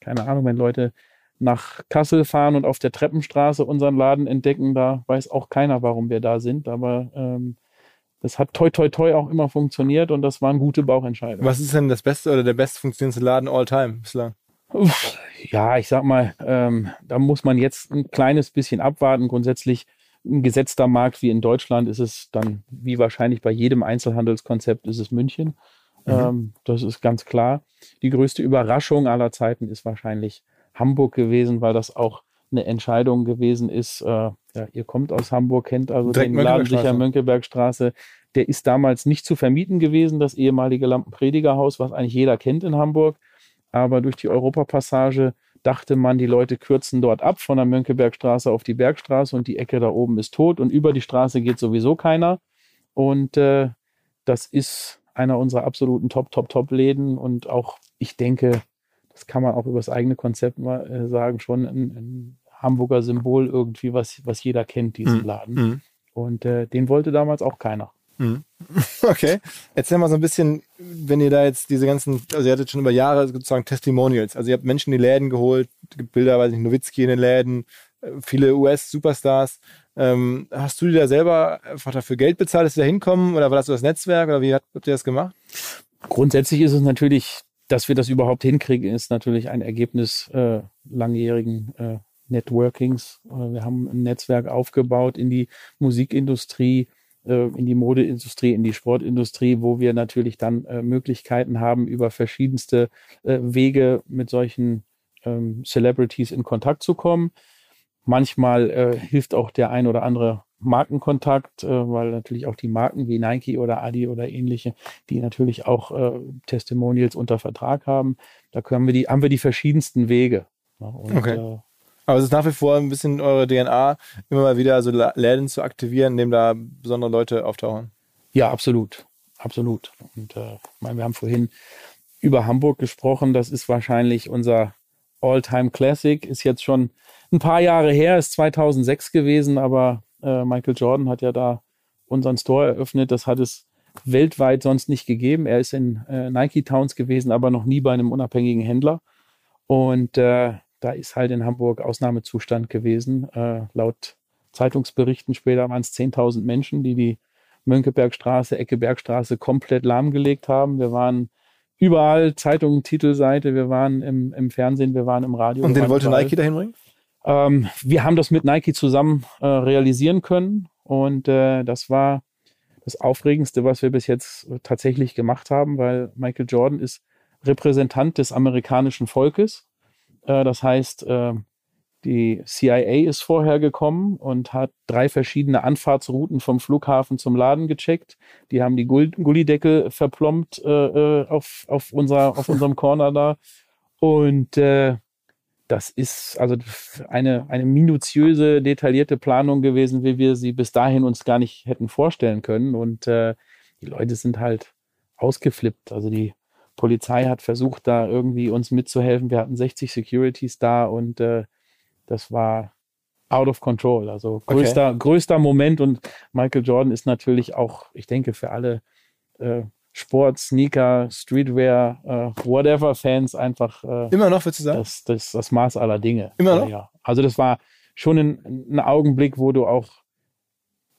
keine Ahnung, wenn Leute nach Kassel fahren und auf der Treppenstraße unseren Laden entdecken, da weiß auch keiner, warum wir da sind. Aber ähm, das hat toi toi toi auch immer funktioniert und das waren gute Bauchentscheidungen. Was ist denn das beste oder der best funktionierendste Laden all time bislang? Ja, ich sag mal, ähm, da muss man jetzt ein kleines bisschen abwarten. Grundsätzlich ein gesetzter Markt wie in Deutschland ist es dann, wie wahrscheinlich bei jedem Einzelhandelskonzept, ist es München. Mhm. Ähm, das ist ganz klar. Die größte Überraschung aller Zeiten ist wahrscheinlich Hamburg gewesen, weil das auch eine Entscheidung gewesen ist. Äh, ja, ihr kommt aus Hamburg, kennt also Direkt den Laden sicher Mönckebergstraße. Der ist damals nicht zu vermieten gewesen, das ehemalige Lampenpredigerhaus, was eigentlich jeder kennt in Hamburg. Aber durch die Europapassage dachte man, die Leute kürzen dort ab von der Mönckebergstraße auf die Bergstraße und die Ecke da oben ist tot und über die Straße geht sowieso keiner. Und äh, das ist einer unserer absoluten Top, Top, Top-Läden und auch, ich denke, das kann man auch über das eigene Konzept mal äh, sagen, schon ein, ein, Hamburger Symbol irgendwie, was, was jeder kennt, diesen mhm. Laden. Mhm. Und äh, den wollte damals auch keiner. Mhm. Okay. Erzähl mal so ein bisschen, wenn ihr da jetzt diese ganzen, also ihr hattet schon über Jahre sozusagen Testimonials. Also ihr habt Menschen in die Läden geholt, gibt Bilder, weiß ich, Nowitzki in den Läden, äh, viele US-Superstars. Ähm, hast du dir da selber einfach dafür Geld bezahlt, dass sie da hinkommen? Oder war das so das Netzwerk? Oder wie habt ihr das gemacht? Grundsätzlich ist es natürlich, dass wir das überhaupt hinkriegen, ist natürlich ein Ergebnis äh, langjährigen äh, Networkings. Äh, wir haben ein Netzwerk aufgebaut in die Musikindustrie, äh, in die Modeindustrie, in die Sportindustrie, wo wir natürlich dann äh, Möglichkeiten haben, über verschiedenste äh, Wege mit solchen ähm, Celebrities in Kontakt zu kommen. Manchmal äh, hilft auch der ein oder andere Markenkontakt, äh, weil natürlich auch die Marken wie Nike oder Adi oder ähnliche, die natürlich auch äh, Testimonials unter Vertrag haben, da können wir die, haben wir die verschiedensten Wege. Und, okay. Aber es ist nach wie vor ein bisschen eure DNA, immer mal wieder so Läden zu aktivieren, in dem da besondere Leute auftauchen. Ja, absolut. Absolut. Und äh, meine, wir haben vorhin über Hamburg gesprochen. Das ist wahrscheinlich unser All-Time Classic. Ist jetzt schon ein paar Jahre her, ist 2006 gewesen, aber äh, Michael Jordan hat ja da unseren Store eröffnet. Das hat es weltweit sonst nicht gegeben. Er ist in äh, Nike Towns gewesen, aber noch nie bei einem unabhängigen Händler. Und äh, da ist halt in Hamburg Ausnahmezustand gewesen. Äh, laut Zeitungsberichten später waren es 10.000 Menschen, die die Mönckebergstraße, Ecke Bergstraße komplett lahmgelegt haben. Wir waren überall, Zeitungen, Titelseite, wir waren im, im Fernsehen, wir waren im Radio. Und den wollte überall. Nike dahin bringen? Ähm, wir haben das mit Nike zusammen äh, realisieren können und äh, das war das Aufregendste, was wir bis jetzt tatsächlich gemacht haben, weil Michael Jordan ist Repräsentant des amerikanischen Volkes das heißt, äh, die CIA ist vorher gekommen und hat drei verschiedene Anfahrtsrouten vom Flughafen zum Laden gecheckt. Die haben die Gullideckel verplombt äh, auf, auf, unserer, auf unserem Corner da. Und äh, das ist also eine, eine minutiöse, detaillierte Planung gewesen, wie wir sie bis dahin uns gar nicht hätten vorstellen können. Und äh, die Leute sind halt ausgeflippt. Also die Polizei hat versucht, da irgendwie uns mitzuhelfen. Wir hatten 60 Securities da und äh, das war out of control. Also größter, okay. größter Moment und Michael Jordan ist natürlich auch, ich denke, für alle äh, Sport, Sneaker, Streetwear, äh, whatever Fans einfach äh, immer noch, würdest du sagen? Das, das, das Maß aller Dinge. Immer noch? Ja. Also das war schon ein, ein Augenblick, wo du auch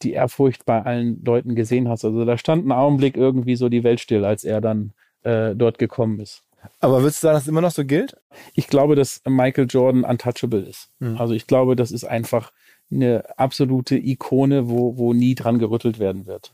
die Ehrfurcht bei allen Leuten gesehen hast. Also da stand ein Augenblick irgendwie so die Welt still, als er dann äh, dort gekommen ist. Aber würdest du sagen, dass es immer noch so gilt? Ich glaube, dass Michael Jordan untouchable ist. Mhm. Also ich glaube, das ist einfach eine absolute Ikone, wo, wo nie dran gerüttelt werden wird.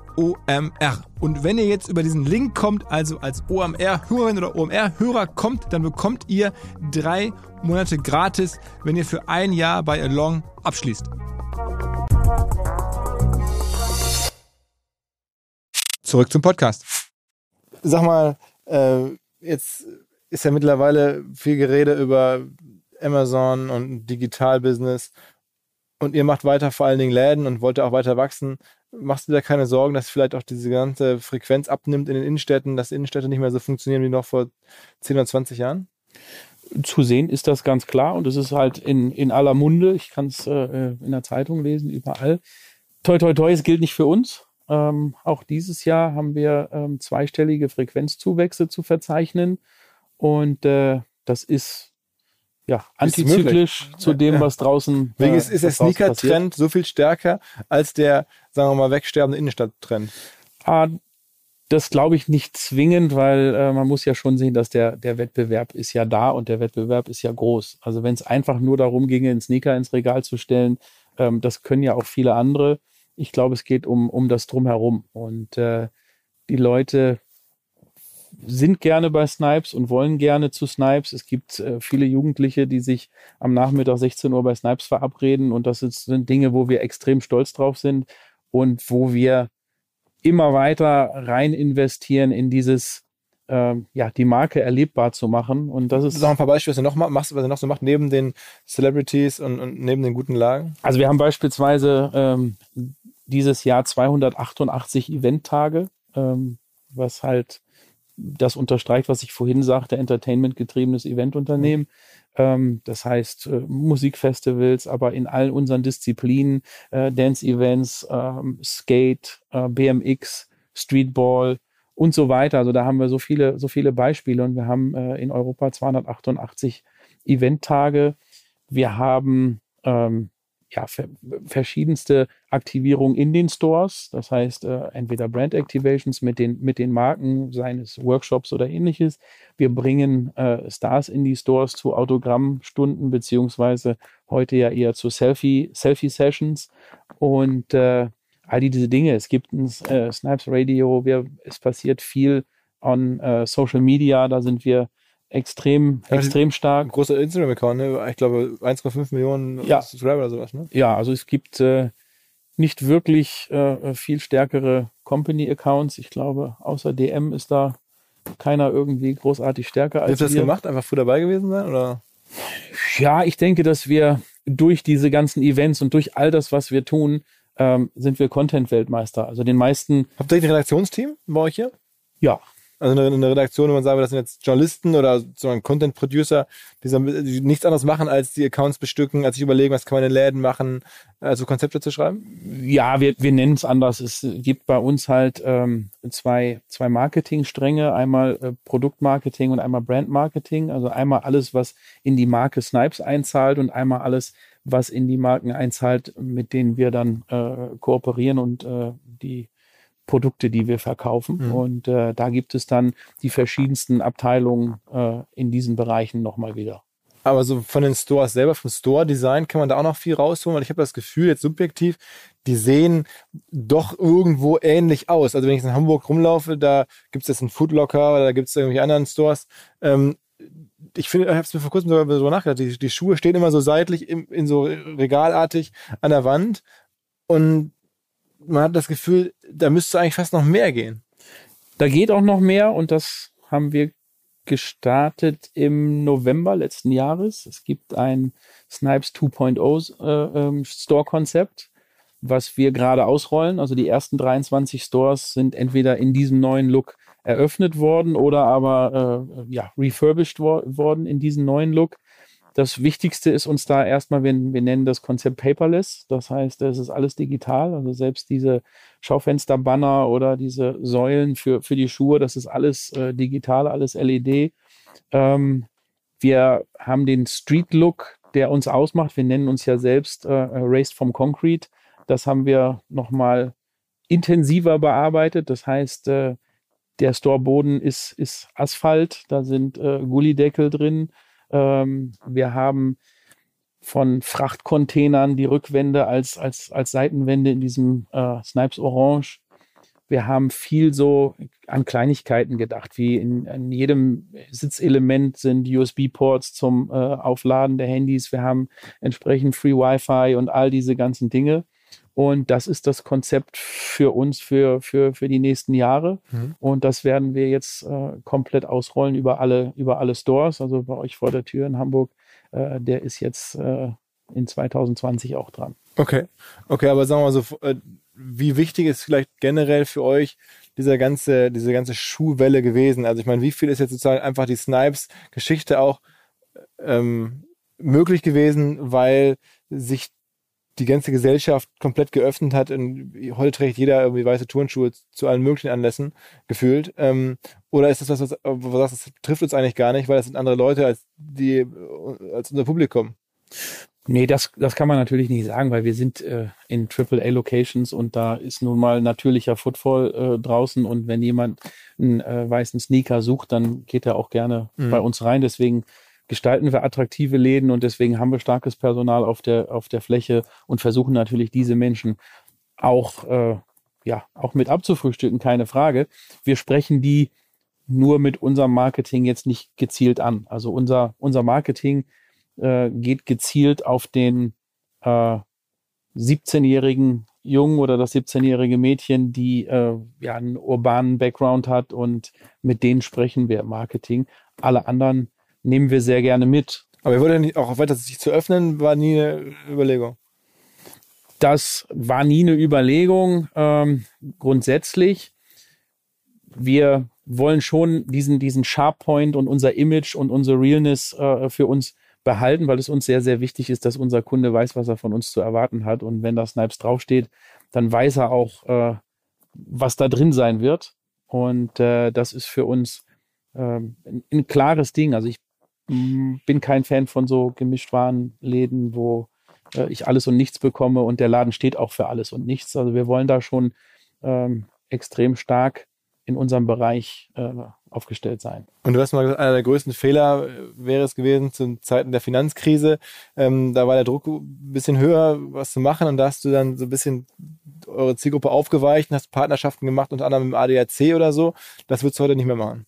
OMR. Und wenn ihr jetzt über diesen Link kommt, also als OMR-Hörerin oder OMR-Hörer kommt, dann bekommt ihr drei Monate gratis, wenn ihr für ein Jahr bei Along abschließt. Zurück zum Podcast. Sag mal, äh, jetzt ist ja mittlerweile viel Gerede über Amazon und Digitalbusiness und ihr macht weiter vor allen Dingen Läden und wollt auch weiter wachsen. Machst du da keine Sorgen, dass vielleicht auch diese ganze Frequenz abnimmt in den Innenstädten, dass Innenstädte nicht mehr so funktionieren wie noch vor 10 oder 20 Jahren? Zu sehen ist das ganz klar und es ist halt in, in aller Munde. Ich kann es äh, in der Zeitung lesen, überall. Toi, toi, toi, es gilt nicht für uns. Ähm, auch dieses Jahr haben wir ähm, zweistellige Frequenzzuwächse zu verzeichnen und äh, das ist ja, antizyklisch zu dem, was draußen. Wegen äh, ist, ist der Sneaker-Trend so viel stärker als der, sagen wir mal, wegsterbende Innenstadt-Trend. Ah, das glaube ich nicht zwingend, weil äh, man muss ja schon sehen, dass der, der Wettbewerb ist ja da und der Wettbewerb ist ja groß. Also wenn es einfach nur darum ginge, einen Sneaker ins Regal zu stellen, ähm, das können ja auch viele andere. Ich glaube, es geht um, um das Drumherum. Und äh, die Leute sind gerne bei Snipes und wollen gerne zu Snipes. Es gibt äh, viele Jugendliche, die sich am Nachmittag 16 Uhr bei Snipes verabreden und das sind Dinge, wo wir extrem stolz drauf sind und wo wir immer weiter rein investieren in dieses ähm, ja, die Marke erlebbar zu machen. Und das ist. Sag ein paar Beispiele, was ihr noch machst, was ihr noch so macht, neben den Celebrities und, und neben den guten Lagen? Also wir haben beispielsweise ähm, dieses Jahr 288 Eventtage, ähm, was halt das unterstreicht, was ich vorhin sagte, Entertainment-getriebenes Eventunternehmen. Ähm, das heißt äh, Musikfestivals, aber in all unseren Disziplinen, äh, Dance-Events, ähm, Skate, äh, BMX, Streetball und so weiter. Also da haben wir so viele, so viele Beispiele und wir haben äh, in Europa 288 Eventtage. Wir haben ähm, ja, verschiedenste Aktivierungen in den Stores. Das heißt, äh, entweder Brand Activations mit den, mit den Marken, seines Workshops oder ähnliches. Wir bringen äh, Stars in die Stores zu Autogrammstunden, beziehungsweise heute ja eher zu Selfie, Selfie-Sessions und äh, all diese Dinge. Es gibt ein äh, Snipes Radio, wir, es passiert viel on äh, Social Media, da sind wir extrem, ja, extrem stark. Ein großer Instagram-Account, ne? ich glaube 1,5 Millionen ja. Subscriber oder sowas. Ne? Ja, also es gibt äh, nicht wirklich äh, viel stärkere Company-Accounts. Ich glaube, außer DM ist da keiner irgendwie großartig stärker als habt ihr das gemacht? Einfach früh dabei gewesen sein? Oder? Ja, ich denke, dass wir durch diese ganzen Events und durch all das, was wir tun, ähm, sind wir Content-Weltmeister. Also den meisten. Habt ihr ein Redaktionsteam bei euch hier? Ja, also eine, eine Redaktion, wo man sagen, das sind jetzt Journalisten oder so ein Content Producer, die, die, nichts anderes machen, als die Accounts bestücken, als sich überlegen, was kann man in Läden machen, also Konzepte zu schreiben? Ja, wir, wir nennen es anders. Es gibt bei uns halt ähm, zwei, zwei Marketingstränge, einmal äh, Produktmarketing und einmal Brandmarketing. Also einmal alles, was in die Marke Snipes einzahlt und einmal alles, was in die Marken einzahlt, mit denen wir dann äh, kooperieren und äh, die Produkte, die wir verkaufen. Mhm. Und äh, da gibt es dann die verschiedensten Abteilungen äh, in diesen Bereichen nochmal wieder. Aber so von den Stores selber, vom Store-Design kann man da auch noch viel rausholen, weil ich habe das Gefühl, jetzt subjektiv, die sehen doch irgendwo ähnlich aus. Also wenn ich in Hamburg rumlaufe, da gibt es jetzt einen Foodlocker oder da gibt es irgendwelche anderen Stores. Ähm, ich finde, ich habe es mir vor kurzem darüber so nachgedacht, die, die Schuhe stehen immer so seitlich im, in so regalartig an der Wand und man hat das Gefühl, da müsste eigentlich fast noch mehr gehen. Da geht auch noch mehr und das haben wir gestartet im November letzten Jahres. Es gibt ein Snipes 2.0 äh, ähm, Store-Konzept, was wir gerade ausrollen. Also die ersten 23 Stores sind entweder in diesem neuen Look eröffnet worden oder aber äh, ja, refurbished wo worden in diesen neuen Look. Das Wichtigste ist uns da erstmal, wir, wir nennen das Konzept paperless. Das heißt, es ist alles digital. Also selbst diese Schaufensterbanner oder diese Säulen für, für die Schuhe, das ist alles äh, digital, alles LED. Ähm, wir haben den Street Look, der uns ausmacht. Wir nennen uns ja selbst äh, Raised from Concrete. Das haben wir nochmal intensiver bearbeitet. Das heißt, äh, der Storeboden ist, ist Asphalt, da sind äh, Gullideckel drin ähm, wir haben von Frachtcontainern die Rückwände als, als, als Seitenwände in diesem äh, Snipes Orange. Wir haben viel so an Kleinigkeiten gedacht, wie in, in jedem Sitzelement sind USB-Ports zum äh, Aufladen der Handys. Wir haben entsprechend Free Wi-Fi und all diese ganzen Dinge. Und das ist das Konzept für uns für, für, für die nächsten Jahre. Mhm. Und das werden wir jetzt äh, komplett ausrollen über alle, über alle Stores. Also bei euch vor der Tür in Hamburg, äh, der ist jetzt äh, in 2020 auch dran. Okay, okay, aber sagen wir mal so, äh, wie wichtig ist vielleicht generell für euch dieser ganze, diese ganze Schuhwelle gewesen? Also ich meine, wie viel ist jetzt sozusagen einfach die Snipes-Geschichte auch ähm, möglich gewesen, weil sich die ganze Gesellschaft komplett geöffnet hat. Und heute trägt jeder irgendwie weiße Turnschuhe zu allen möglichen Anlässen gefühlt. Ähm, oder ist das was, was, was das trifft uns eigentlich gar nicht, weil das sind andere Leute als die, als unser Publikum? Nee, das, das kann man natürlich nicht sagen, weil wir sind äh, in AAA-Locations und da ist nun mal natürlicher Footfall äh, draußen und wenn jemand einen äh, weißen Sneaker sucht, dann geht er auch gerne mhm. bei uns rein. Deswegen gestalten wir attraktive Läden und deswegen haben wir starkes Personal auf der, auf der Fläche und versuchen natürlich diese Menschen auch, äh, ja, auch mit abzufrühstücken, keine Frage. Wir sprechen die nur mit unserem Marketing jetzt nicht gezielt an. Also unser, unser Marketing äh, geht gezielt auf den äh, 17-jährigen Jungen oder das 17-jährige Mädchen, die äh, ja einen urbanen Background hat und mit denen sprechen wir im Marketing. Alle anderen nehmen wir sehr gerne mit. Aber ihr wollt ja nicht auch weiter sich zu öffnen, war nie eine Überlegung. Das war nie eine Überlegung. Ähm, grundsätzlich, wir wollen schon diesen, diesen Sharp Point und unser Image und unsere Realness äh, für uns behalten, weil es uns sehr, sehr wichtig ist, dass unser Kunde weiß, was er von uns zu erwarten hat. Und wenn da Snipes draufsteht, dann weiß er auch, äh, was da drin sein wird. Und äh, das ist für uns ähm, ein, ein klares Ding. Also ich bin kein Fan von so Gemischtwarenläden, wo äh, ich alles und nichts bekomme und der Laden steht auch für alles und nichts. Also wir wollen da schon ähm, extrem stark in unserem Bereich äh, aufgestellt sein. Und du hast mal gesagt, einer der größten Fehler äh, wäre es gewesen zu Zeiten der Finanzkrise. Ähm, da war der Druck ein bisschen höher, was zu machen und da hast du dann so ein bisschen eure Zielgruppe aufgeweicht und hast Partnerschaften gemacht, unter anderem mit dem ADAC oder so. Das würdest du heute nicht mehr machen.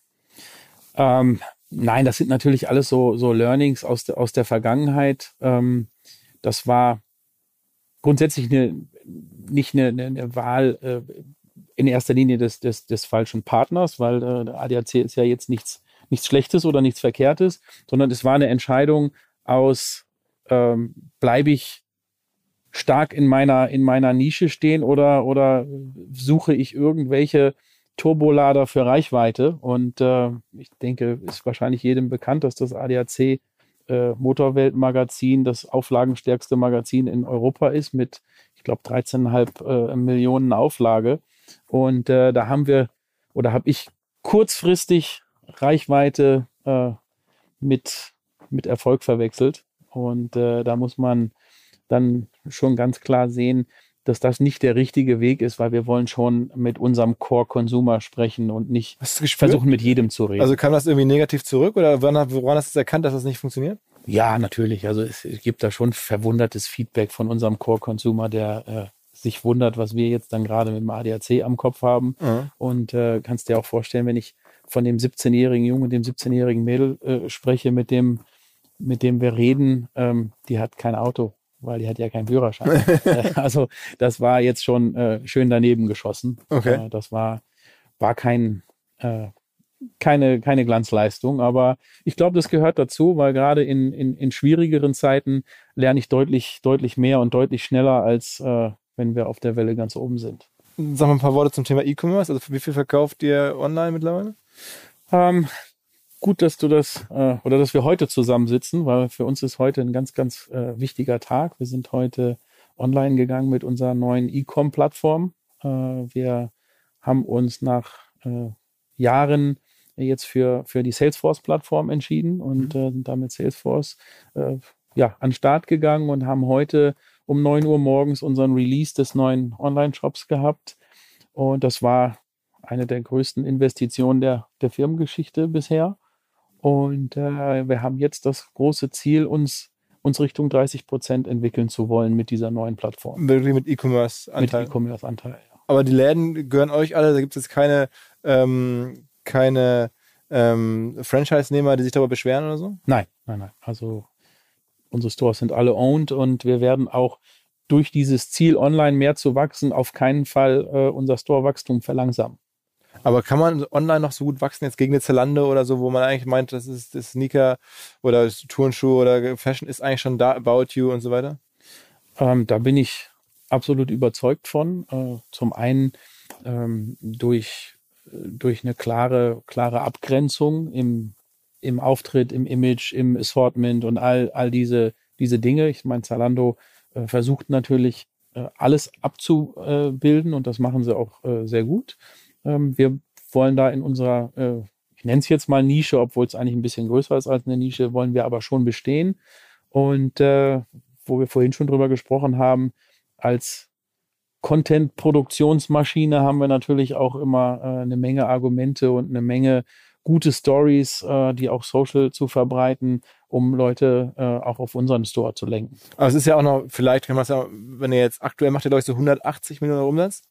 Ähm, Nein, das sind natürlich alles so, so Learnings aus, de, aus der Vergangenheit. Ähm, das war grundsätzlich eine, nicht eine, eine, Wahl äh, in erster Linie des, des, des falschen Partners, weil äh, ADAC ist ja jetzt nichts, nichts Schlechtes oder nichts Verkehrtes, sondern es war eine Entscheidung aus, ähm, bleibe ich stark in meiner, in meiner Nische stehen oder, oder suche ich irgendwelche Turbolader für Reichweite. Und äh, ich denke, ist wahrscheinlich jedem bekannt, dass das ADAC äh, Motorwelt-Magazin das auflagenstärkste Magazin in Europa ist mit, ich glaube, 13,5 äh, Millionen Auflage. Und äh, da haben wir oder habe ich kurzfristig Reichweite äh, mit, mit Erfolg verwechselt. Und äh, da muss man dann schon ganz klar sehen, dass das nicht der richtige Weg ist, weil wir wollen schon mit unserem Core-Consumer sprechen und nicht versuchen, mit jedem zu reden. Also kam das irgendwie negativ zurück oder woran, woran hast du erkannt, dass das nicht funktioniert? Ja, natürlich. Also es, gibt da schon verwundertes Feedback von unserem Core-Consumer, der äh, sich wundert, was wir jetzt dann gerade mit dem ADAC am Kopf haben. Mhm. Und äh, kannst dir auch vorstellen, wenn ich von dem 17-jährigen Jungen und dem 17-jährigen Mädel äh, spreche, mit dem, mit dem wir reden, ähm, die hat kein Auto weil die hat ja keinen Führerschein. also das war jetzt schon äh, schön daneben geschossen. Okay. Äh, das war, war kein, äh, keine, keine Glanzleistung, aber ich glaube, das gehört dazu, weil gerade in, in, in schwierigeren Zeiten lerne ich deutlich, deutlich mehr und deutlich schneller, als äh, wenn wir auf der Welle ganz oben sind. Sag mal ein paar Worte zum Thema E-Commerce. Also wie viel verkauft ihr online mittlerweile? Ähm, gut, dass du das äh, oder dass wir heute zusammensitzen, weil für uns ist heute ein ganz, ganz äh, wichtiger Tag. Wir sind heute online gegangen mit unserer neuen E-Com-Plattform. Äh, wir haben uns nach äh, Jahren jetzt für, für die Salesforce-Plattform entschieden und äh, sind damit Salesforce äh, ja, an den Start gegangen und haben heute um 9 Uhr morgens unseren Release des neuen Online-Shops gehabt. Und das war eine der größten Investitionen der, der Firmengeschichte bisher. Und äh, wir haben jetzt das große Ziel, uns, uns Richtung 30 Prozent entwickeln zu wollen mit dieser neuen Plattform. Wirklich mit E-Commerce-Anteil. Mit E-Commerce-Anteil, ja. Aber die Läden gehören euch alle, da gibt es keine, ähm, keine ähm, Franchise-Nehmer, die sich darüber beschweren oder so? Nein, nein, nein. Also unsere Stores sind alle owned und wir werden auch durch dieses Ziel, online mehr zu wachsen, auf keinen Fall äh, unser Store-Wachstum verlangsamen. Aber kann man online noch so gut wachsen, jetzt gegen eine Zalando oder so, wo man eigentlich meint, das ist das Sneaker oder Turnschuh oder Fashion ist eigentlich schon da, About You und so weiter? Ähm, da bin ich absolut überzeugt von. Äh, zum einen ähm, durch, durch eine klare, klare Abgrenzung im, im Auftritt, im Image, im Assortment und all, all diese, diese Dinge. Ich meine, Zalando äh, versucht natürlich äh, alles abzubilden und das machen sie auch äh, sehr gut. Ähm, wir wollen da in unserer, äh, ich nenne es jetzt mal Nische, obwohl es eigentlich ein bisschen größer ist als eine Nische, wollen wir aber schon bestehen. Und äh, wo wir vorhin schon drüber gesprochen haben, als Content-Produktionsmaschine haben wir natürlich auch immer äh, eine Menge Argumente und eine Menge gute Stories, äh, die auch social zu verbreiten, um Leute äh, auch auf unseren Store zu lenken. Aber es ist ja auch noch, vielleicht kann man sagen, wenn ihr jetzt aktuell macht, ihr glaube so 180 Millionen Umsatz?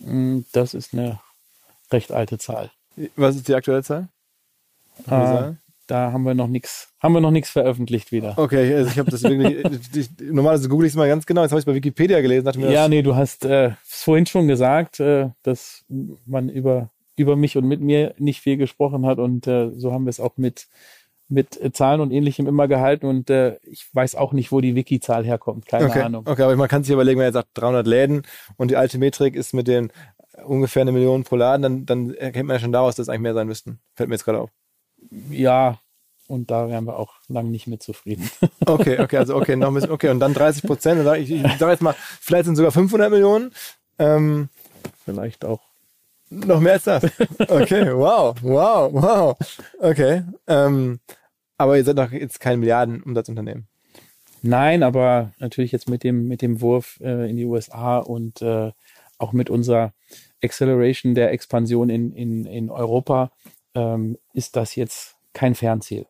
Mm, das ist eine recht alte Zahl. Was ist die aktuelle Zahl? Äh, da haben wir noch nichts, haben wir noch nichts veröffentlicht wieder. Okay, also ich habe das wirklich, ich, normalerweise google ich es mal ganz genau, jetzt habe ich es bei Wikipedia gelesen. Dachte mir, ja, nee, du hast äh, vorhin schon gesagt, äh, dass man über, über mich und mit mir nicht viel gesprochen hat und äh, so haben wir es auch mit, mit Zahlen und ähnlichem immer gehalten und äh, ich weiß auch nicht, wo die Wiki-Zahl herkommt, keine okay, Ahnung. Okay, aber man kann sich überlegen, wenn er sagt 300 Läden und die alte Metrik ist mit den ungefähr eine Million pro Laden, dann, dann erkennt man ja schon daraus, dass es eigentlich mehr sein müssten. Fällt mir jetzt gerade auf. Ja, und da wären wir auch lang nicht mit zufrieden. Okay, okay, also okay, noch ein bisschen, okay, und dann 30 Prozent, ich, ich sage jetzt mal, vielleicht sind sogar 500 Millionen. Ähm, Vielleicht auch. Noch mehr als das? Okay, wow, wow, wow. Okay, ähm, aber ihr seid doch jetzt kein Milliardenumsatzunternehmen. Nein, aber natürlich jetzt mit dem, mit dem Wurf äh, in die USA und äh, auch mit unserer Acceleration der Expansion in, in, in Europa ähm, ist das jetzt kein Fernziel.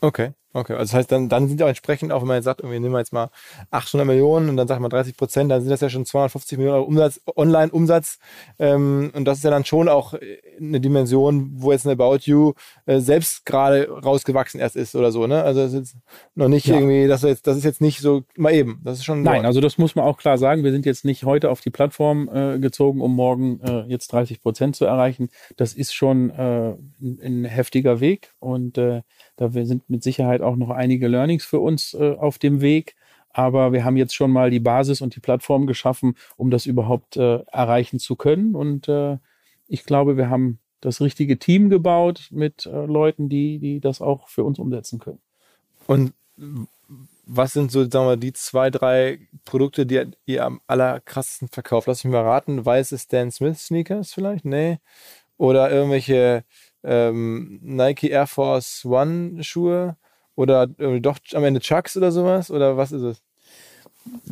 Okay, okay. Also das heißt, dann, dann sind ja auch entsprechend, auch wenn man jetzt sagt, irgendwie nehmen wir jetzt mal 800 Millionen und dann sagt man 30 Prozent, dann sind das ja schon 250 Millionen Euro Umsatz, Online-Umsatz. Ähm, und das ist ja dann schon auch eine Dimension, wo jetzt eine About You äh, selbst gerade rausgewachsen erst ist oder so, ne? Also das ist jetzt noch nicht ja. irgendwie, das ist, jetzt, das ist jetzt nicht so mal eben. Das ist schon. Nein, also das muss man auch klar sagen. Wir sind jetzt nicht heute auf die Plattform äh, gezogen, um morgen äh, jetzt 30 Prozent zu erreichen. Das ist schon äh, ein, ein heftiger Weg und äh, da sind mit Sicherheit auch noch einige Learnings für uns äh, auf dem Weg. Aber wir haben jetzt schon mal die Basis und die Plattform geschaffen, um das überhaupt äh, erreichen zu können. Und äh, ich glaube, wir haben das richtige Team gebaut mit äh, Leuten, die, die das auch für uns umsetzen können. Und was sind so, sagen wir, die zwei, drei Produkte, die ihr am allerkrassesten verkauft? Lass mich mal raten. Weiße Stan Smith Sneakers vielleicht? Nee. Oder irgendwelche ähm, Nike Air Force One Schuhe oder äh, doch am Ende Chucks oder sowas? Oder was ist es?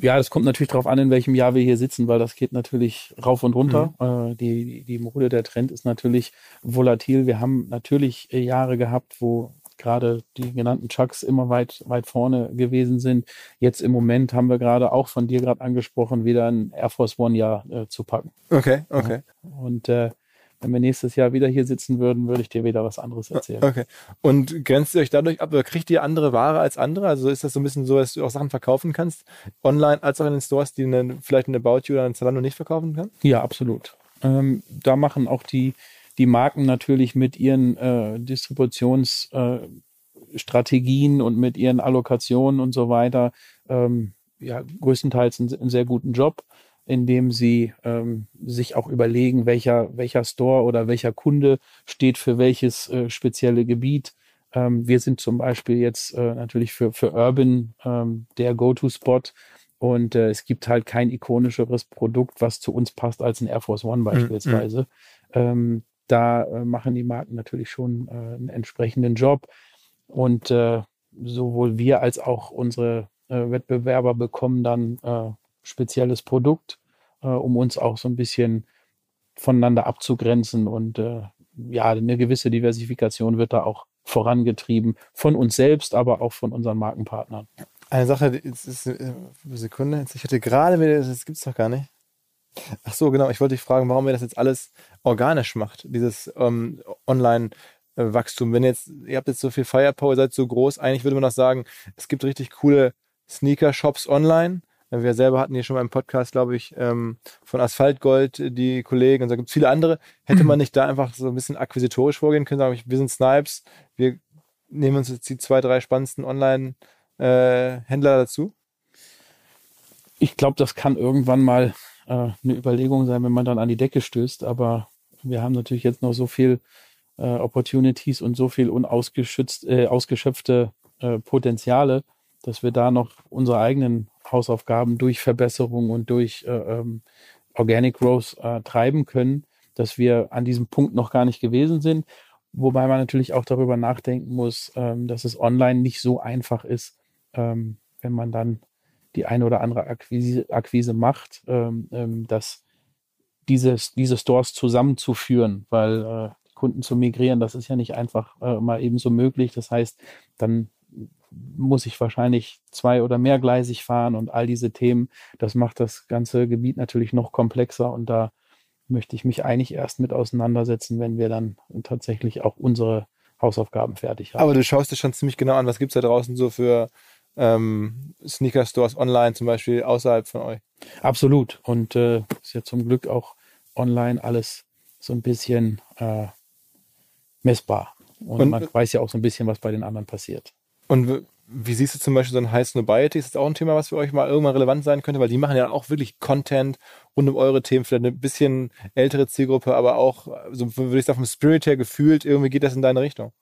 Ja, das kommt natürlich darauf an, in welchem Jahr wir hier sitzen, weil das geht natürlich rauf und runter. Mhm. Äh, die, die Mode, der Trend ist natürlich volatil. Wir haben natürlich äh, Jahre gehabt, wo gerade die genannten Chucks immer weit, weit vorne gewesen sind. Jetzt im Moment haben wir gerade auch von dir gerade angesprochen, wieder ein Air Force One Jahr äh, zu packen. Okay, okay. Ja. Und äh, wenn wir nächstes Jahr wieder hier sitzen würden, würde ich dir wieder was anderes erzählen. Okay. Und grenzt ihr euch dadurch ab oder kriegt ihr andere Ware als andere? Also ist das so ein bisschen so, dass du auch Sachen verkaufen kannst, online als auch in den Stores, die eine, vielleicht eine About You oder ein Zalando nicht verkaufen kann? Ja, absolut. Ähm, da machen auch die, die Marken natürlich mit ihren äh, Distributionsstrategien äh, und mit ihren Allokationen und so weiter ähm, ja größtenteils einen, einen sehr guten Job indem sie ähm, sich auch überlegen, welcher, welcher Store oder welcher Kunde steht für welches äh, spezielle Gebiet. Ähm, wir sind zum Beispiel jetzt äh, natürlich für, für Urban ähm, der Go-To-Spot und äh, es gibt halt kein ikonischeres Produkt, was zu uns passt als ein Air Force One mhm, beispielsweise. Mhm. da äh, machen die Marken natürlich schon äh, einen entsprechenden Job und äh, sowohl wir als auch unsere Wettbewerber bekommen dann spezielles Produkt, äh, um uns auch so ein bisschen voneinander abzugrenzen. Und äh, ja, eine gewisse Diversifikation wird da auch vorangetrieben von uns selbst, aber auch von unseren Markenpartnern. Eine Sache, ist, äh, Sekunde, ich hatte gerade wieder, das es doch gar nicht. Ach so, genau, ich wollte dich fragen, warum ihr das jetzt alles organisch macht, dieses ähm, Online-Wachstum. Wenn jetzt, ihr habt jetzt so viel Firepower, seid so groß, eigentlich würde man doch sagen, es gibt richtig coole Sneaker-Shops online, wir selber hatten hier schon mal im Podcast, glaube ich, ähm, von Asphaltgold die Kollegen und da gibt es viele andere. Hätte man nicht da einfach so ein bisschen akquisitorisch vorgehen können, sagen wir sind Snipes, wir nehmen uns jetzt die zwei, drei spannendsten Online-Händler äh, dazu? Ich glaube, das kann irgendwann mal äh, eine Überlegung sein, wenn man dann an die Decke stößt, aber wir haben natürlich jetzt noch so viel äh, Opportunities und so viel unausgeschützt, äh, ausgeschöpfte äh, Potenziale, dass wir da noch unsere eigenen Hausaufgaben durch Verbesserung und durch äh, ähm, Organic Growth äh, treiben können, dass wir an diesem Punkt noch gar nicht gewesen sind. Wobei man natürlich auch darüber nachdenken muss, ähm, dass es online nicht so einfach ist, ähm, wenn man dann die eine oder andere Akquise, Akquise macht, ähm, ähm, dass dieses, diese Stores zusammenzuführen, weil äh, Kunden zu migrieren, das ist ja nicht einfach äh, mal eben so möglich. Das heißt, dann muss ich wahrscheinlich zwei- oder mehrgleisig fahren und all diese Themen. Das macht das ganze Gebiet natürlich noch komplexer und da möchte ich mich eigentlich erst mit auseinandersetzen, wenn wir dann tatsächlich auch unsere Hausaufgaben fertig haben. Aber du schaust dir schon ziemlich genau an, was gibt es da draußen so für ähm, Sneaker-Stores online zum Beispiel außerhalb von euch? Absolut. Und äh, ist ja zum Glück auch online alles so ein bisschen äh, messbar. Und, und man weiß ja auch so ein bisschen, was bei den anderen passiert. Und wie siehst du zum Beispiel so ein High Snobiety? Ist das auch ein Thema, was für euch mal irgendwann relevant sein könnte? Weil die machen ja auch wirklich Content rund um eure Themen, vielleicht eine bisschen ältere Zielgruppe, aber auch, so würde ich sagen, vom Spirit her gefühlt, irgendwie geht das in deine Richtung.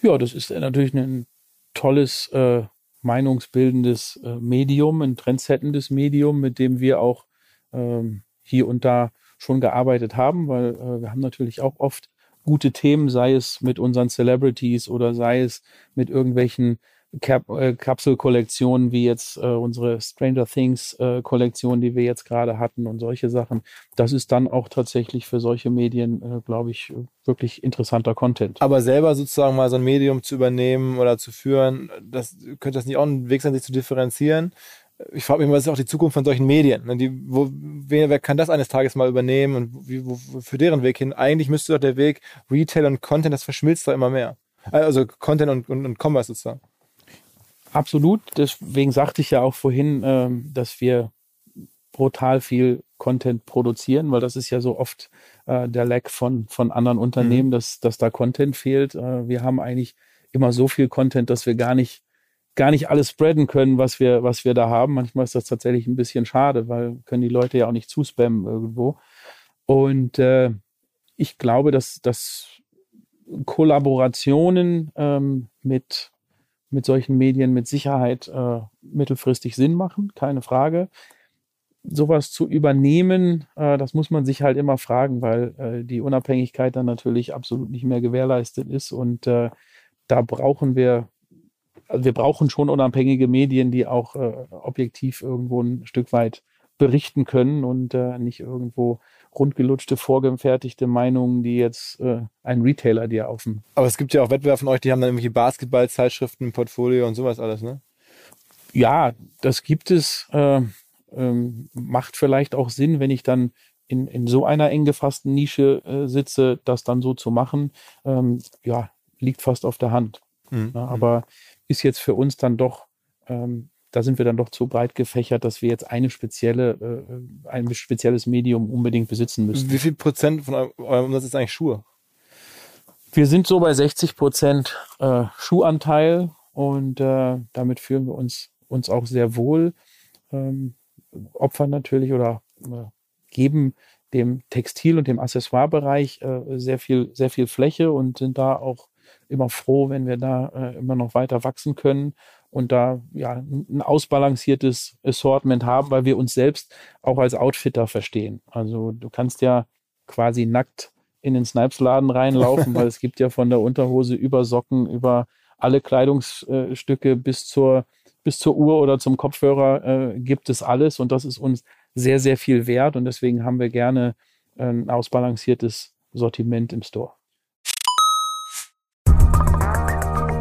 Ja, das ist natürlich ein tolles, äh, meinungsbildendes äh, Medium, ein trendsettendes Medium, mit dem wir auch ähm, hier und da schon gearbeitet haben, weil äh, wir haben natürlich auch oft gute Themen, sei es mit unseren Celebrities oder sei es mit irgendwelchen Cap äh, Kapselkollektionen wie jetzt äh, unsere Stranger Things äh, Kollektion, die wir jetzt gerade hatten und solche Sachen. Das ist dann auch tatsächlich für solche Medien, äh, glaube ich, wirklich interessanter Content. Aber selber sozusagen mal so ein Medium zu übernehmen oder zu führen, das könnte das nicht auch ein Weg sein, sich zu differenzieren? Ich frage mich, was ist auch die Zukunft von solchen Medien? Ne? Die, wo, wer, wer kann das eines Tages mal übernehmen und wie, wo, für deren Weg hin? Eigentlich müsste doch der Weg Retail und Content, das verschmilzt doch immer mehr. Also Content und, und, und Commerce sozusagen. Absolut. Deswegen sagte ich ja auch vorhin, ähm, dass wir brutal viel Content produzieren, weil das ist ja so oft äh, der Lack von, von anderen Unternehmen, mhm. dass, dass da Content fehlt. Äh, wir haben eigentlich immer so viel Content, dass wir gar nicht gar nicht alles spreaden können, was wir, was wir da haben. Manchmal ist das tatsächlich ein bisschen schade, weil können die Leute ja auch nicht zuspammen irgendwo. Und äh, ich glaube, dass, dass Kollaborationen ähm, mit, mit solchen Medien mit Sicherheit äh, mittelfristig Sinn machen, keine Frage. Sowas zu übernehmen, äh, das muss man sich halt immer fragen, weil äh, die Unabhängigkeit dann natürlich absolut nicht mehr gewährleistet ist. Und äh, da brauchen wir also wir brauchen schon unabhängige Medien, die auch äh, objektiv irgendwo ein Stück weit berichten können und äh, nicht irgendwo rundgelutschte, vorgefertigte Meinungen, die jetzt äh, ein Retailer dir auf dem. Aber es gibt ja auch Wettbewerber von euch, die haben dann irgendwelche Basketballzeitschriften Portfolio und sowas alles, ne? Ja, das gibt es. Äh, ähm, macht vielleicht auch Sinn, wenn ich dann in, in so einer eng gefassten Nische äh, sitze, das dann so zu machen. Ähm, ja, liegt fast auf der Hand. Mhm. Ja, aber ist jetzt für uns dann doch, ähm, da sind wir dann doch zu breit gefächert, dass wir jetzt eine spezielle, äh, ein spezielles Medium unbedingt besitzen müssen. Wie viel Prozent von eurem Umsatz ist eigentlich Schuhe? Wir sind so bei 60 Prozent äh, Schuhanteil und äh, damit fühlen wir uns, uns auch sehr wohl. Ähm, opfern natürlich oder äh, geben dem Textil- und dem Accessoirebereich äh, sehr viel, sehr viel Fläche und sind da auch immer froh, wenn wir da äh, immer noch weiter wachsen können und da ja ein ausbalanciertes Assortment haben, weil wir uns selbst auch als Outfitter verstehen. Also du kannst ja quasi nackt in den Snipes-Laden reinlaufen, weil es gibt ja von der Unterhose über Socken, über alle Kleidungsstücke bis zur bis zur Uhr oder zum Kopfhörer äh, gibt es alles und das ist uns sehr, sehr viel wert und deswegen haben wir gerne ein ausbalanciertes Sortiment im Store.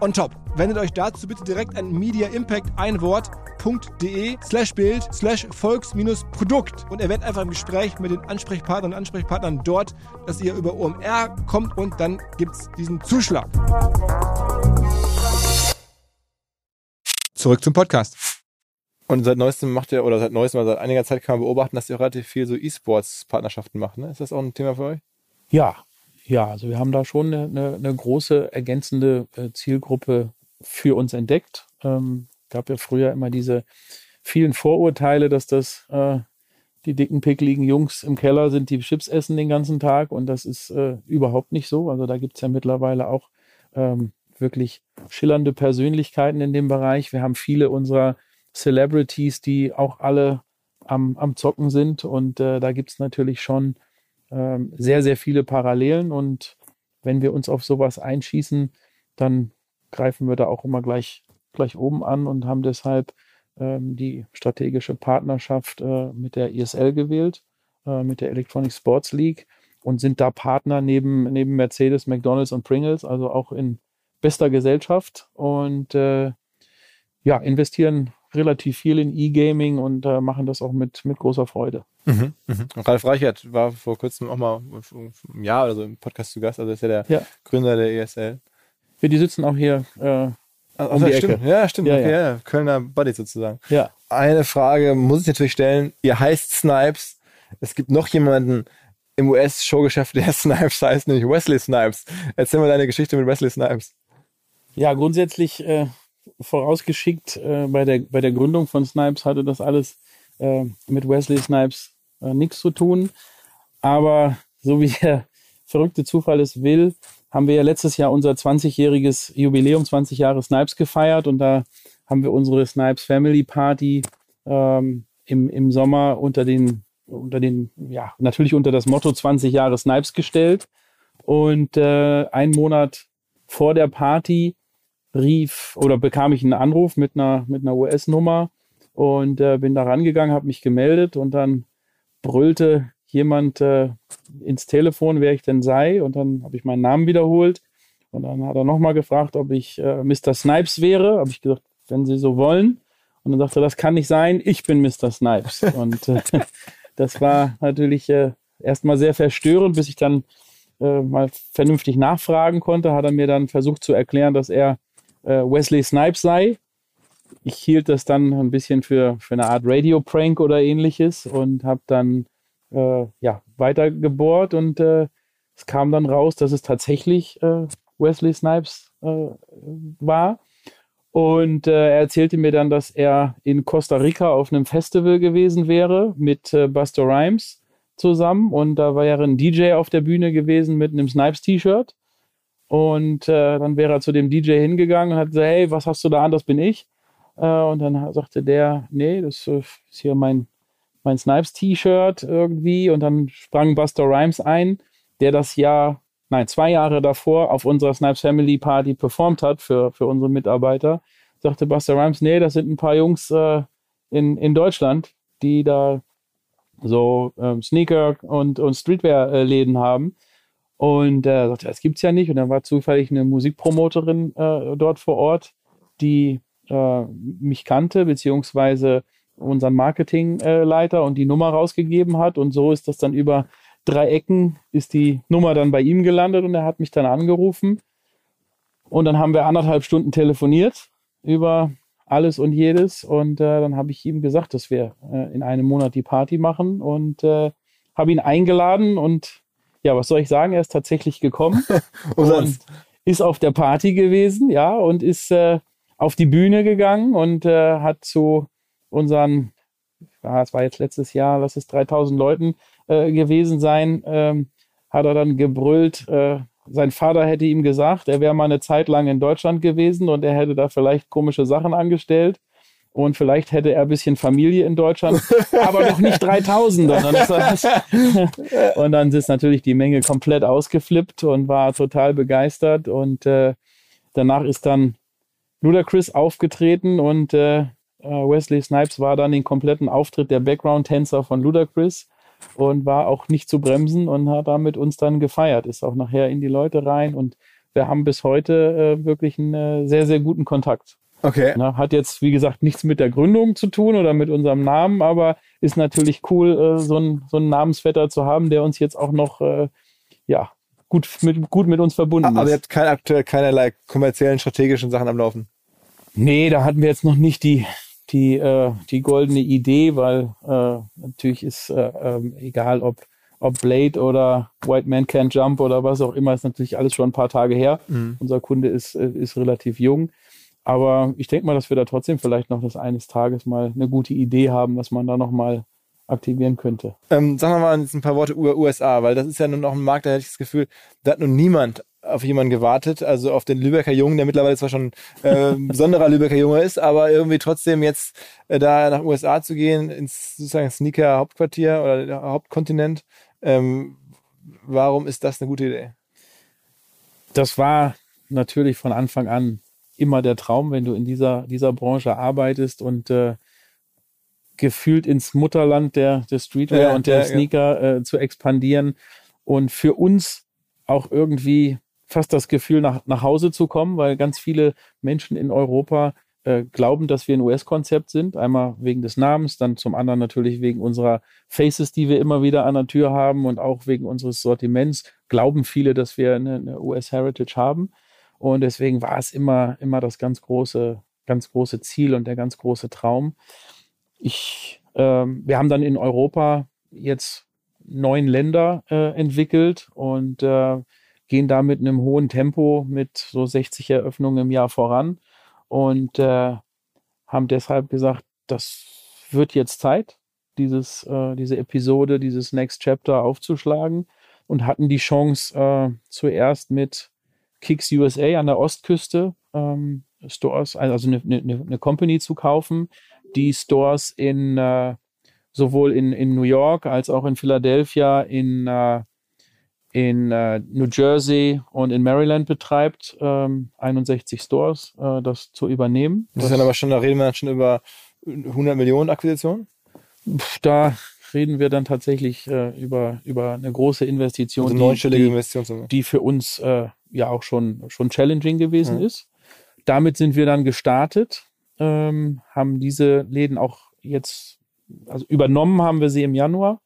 on top. Wendet euch dazu bitte direkt an Media Impact ein Wort www.volks-produkt.de slash Bild slash Volks-Produkt und erwähnt einfach im Gespräch mit den Ansprechpartnern und Ansprechpartnern dort, dass ihr über OMR kommt und dann gibt es diesen Zuschlag. Zurück zum Podcast. Und seit neuestem macht ihr, oder seit neuestem, seit einiger Zeit kann man beobachten, dass ihr relativ viel so E-Sports-Partnerschaften macht. Ne? Ist das auch ein Thema für euch? Ja, ja, also wir haben da schon eine, eine, große ergänzende äh, Zielgruppe für uns entdeckt. Ähm, gab ja früher immer diese vielen Vorurteile, dass das äh, die dicken, pickligen Jungs im Keller sind, die Chips essen den ganzen Tag. Und das ist äh, überhaupt nicht so. Also da gibt es ja mittlerweile auch ähm, wirklich schillernde Persönlichkeiten in dem Bereich. Wir haben viele unserer Celebrities, die auch alle am, am Zocken sind. Und äh, da gibt es natürlich schon ähm, sehr, sehr viele Parallelen. Und wenn wir uns auf sowas einschießen, dann greifen wir da auch immer gleich gleich oben an und haben deshalb ähm, die strategische Partnerschaft äh, mit der ISL gewählt, äh, mit der Electronic Sports League und sind da Partner neben, neben Mercedes, McDonalds und Pringles, also auch in bester Gesellschaft und äh, ja, investieren relativ viel in E-Gaming und äh, machen das auch mit, mit großer Freude. Mhm, mhm. Ralf Reichert war vor kurzem auch mal ein Jahr oder so im Podcast zu Gast, also ist ja der ja. Gründer der ESL. Ja, die sitzen auch hier äh, also, um die stimmt. Ecke. Ja, stimmt. Ja, okay, ja. ja. Kölner Buddy sozusagen. Ja. Eine Frage muss ich natürlich stellen. Ihr heißt Snipes. Es gibt noch jemanden im US-Showgeschäft, der Snipes heißt, nämlich Wesley Snipes. Erzähl mal deine Geschichte mit Wesley Snipes. Ja, grundsätzlich äh, vorausgeschickt, äh, bei, der, bei der Gründung von Snipes hatte das alles äh, mit Wesley Snipes äh, nichts zu tun. Aber so wie der verrückte Zufall es will, haben wir ja letztes Jahr unser 20-jähriges Jubiläum, 20 Jahre Snipes gefeiert und da haben wir unsere Snipes Family Party ähm, im, im Sommer unter den, unter den, ja, natürlich unter das Motto 20 Jahre Snipes gestellt. Und äh, einen Monat vor der Party rief oder bekam ich einen Anruf mit einer, mit einer US-Nummer und äh, bin da rangegangen, habe mich gemeldet und dann brüllte jemand äh, ins Telefon, wer ich denn sei. Und dann habe ich meinen Namen wiederholt. Und dann hat er nochmal gefragt, ob ich äh, Mr. Snipes wäre. Habe ich gesagt, wenn Sie so wollen. Und dann sagte er, das kann nicht sein, ich bin Mr. Snipes. Und äh, das war natürlich äh, erstmal sehr verstörend, bis ich dann äh, mal vernünftig nachfragen konnte, hat er mir dann versucht zu erklären, dass er Wesley Snipes sei. Ich hielt das dann ein bisschen für, für eine Art Radio-Prank oder ähnliches und habe dann äh, ja, weiter gebohrt und äh, es kam dann raus, dass es tatsächlich äh, Wesley Snipes äh, war. Und äh, er erzählte mir dann, dass er in Costa Rica auf einem Festival gewesen wäre mit äh, Buster Rhymes zusammen. Und da war ja ein DJ auf der Bühne gewesen mit einem Snipes-T-Shirt. Und äh, dann wäre er zu dem DJ hingegangen und hat gesagt, hey, was hast du da an? Das bin ich. Äh, und dann sagte der, nee, das ist hier mein, mein Snipes-T-Shirt irgendwie. Und dann sprang Buster Rhymes ein, der das Jahr, nein, zwei Jahre davor auf unserer Snipes Family Party performt hat für, für unsere Mitarbeiter. Sagte Buster Rhymes, nee, das sind ein paar Jungs äh, in, in Deutschland, die da so ähm, Sneaker und, und Streetwear-Läden haben. Und äh, sagte, das gibt's ja nicht. Und dann war zufällig eine Musikpromoterin äh, dort vor Ort, die äh, mich kannte, beziehungsweise unseren Marketingleiter und die Nummer rausgegeben hat. Und so ist das dann über drei Ecken, ist die Nummer dann bei ihm gelandet und er hat mich dann angerufen. Und dann haben wir anderthalb Stunden telefoniert über alles und jedes. Und äh, dann habe ich ihm gesagt, dass wir äh, in einem Monat die Party machen und äh, habe ihn eingeladen. Und ja, was soll ich sagen? Er ist tatsächlich gekommen und ist auf der Party gewesen, ja, und ist äh, auf die Bühne gegangen und äh, hat zu unseren, ja, es war jetzt letztes Jahr, lass es 3000 Leuten äh, gewesen sein, ähm, hat er dann gebrüllt, äh, sein Vater hätte ihm gesagt, er wäre mal eine Zeit lang in Deutschland gewesen und er hätte da vielleicht komische Sachen angestellt. Und vielleicht hätte er ein bisschen Familie in Deutschland, aber noch nicht 3000. Und dann, ist und dann ist natürlich die Menge komplett ausgeflippt und war total begeistert. Und äh, danach ist dann Ludacris aufgetreten und äh, äh Wesley Snipes war dann den kompletten Auftritt der Background-Tänzer von Ludacris und war auch nicht zu bremsen und hat damit uns dann gefeiert. Ist auch nachher in die Leute rein und wir haben bis heute äh, wirklich einen äh, sehr, sehr guten Kontakt. Okay. Na, hat jetzt, wie gesagt, nichts mit der Gründung zu tun oder mit unserem Namen, aber ist natürlich cool, äh, so, ein, so einen Namensvetter zu haben, der uns jetzt auch noch äh, ja, gut, mit, gut mit uns verbunden aber ist. Aber ihr habt kein, aktuell keinerlei kommerziellen, strategischen Sachen am Laufen? Nee, da hatten wir jetzt noch nicht die, die, äh, die goldene Idee, weil äh, natürlich ist äh, äh, egal, ob, ob Blade oder White Man Can't Jump oder was auch immer, ist natürlich alles schon ein paar Tage her. Mhm. Unser Kunde ist, äh, ist relativ jung. Aber ich denke mal, dass wir da trotzdem vielleicht noch das eines Tages mal eine gute Idee haben, was man da noch mal aktivieren könnte. Ähm, sagen wir mal jetzt ein paar Worte über USA, weil das ist ja nun noch ein Markt, da hätte ich das Gefühl, da hat nun niemand auf jemanden gewartet, also auf den Lübecker Jungen, der mittlerweile zwar schon äh, besonderer Lübecker Junge ist, aber irgendwie trotzdem jetzt äh, da nach USA zu gehen, ins sozusagen Sneaker-Hauptquartier oder Hauptkontinent. Ähm, warum ist das eine gute Idee? Das war natürlich von Anfang an immer der Traum, wenn du in dieser, dieser Branche arbeitest und äh, gefühlt ins Mutterland der, der Streetwear ja, und der ja, Sneaker ja. Äh, zu expandieren und für uns auch irgendwie fast das Gefühl, nach, nach Hause zu kommen, weil ganz viele Menschen in Europa äh, glauben, dass wir ein US-Konzept sind. Einmal wegen des Namens, dann zum anderen natürlich wegen unserer Faces, die wir immer wieder an der Tür haben und auch wegen unseres Sortiments glauben viele, dass wir eine, eine US-Heritage haben. Und deswegen war es immer, immer das ganz große, ganz große Ziel und der ganz große Traum. Ich, ähm, wir haben dann in Europa jetzt neun Länder äh, entwickelt und äh, gehen da mit einem hohen Tempo mit so 60 Eröffnungen im Jahr voran und äh, haben deshalb gesagt, das wird jetzt Zeit, dieses, äh, diese Episode, dieses Next Chapter aufzuschlagen und hatten die Chance äh, zuerst mit Kicks USA an der Ostküste ähm, Stores, also eine, eine, eine Company zu kaufen, die Stores in äh, sowohl in, in New York als auch in Philadelphia, in äh, in äh, New Jersey und in Maryland betreibt, ähm, 61 Stores, äh, das zu übernehmen. Das ist dann aber schon, da reden wir dann schon über 100 Millionen Akquisitionen? Da reden wir dann tatsächlich äh, über, über eine große Investition, also neunstellige die, Investition die für uns äh, ja auch schon, schon challenging gewesen mhm. ist. Damit sind wir dann gestartet, ähm, haben diese Läden auch jetzt, also übernommen haben wir sie im Januar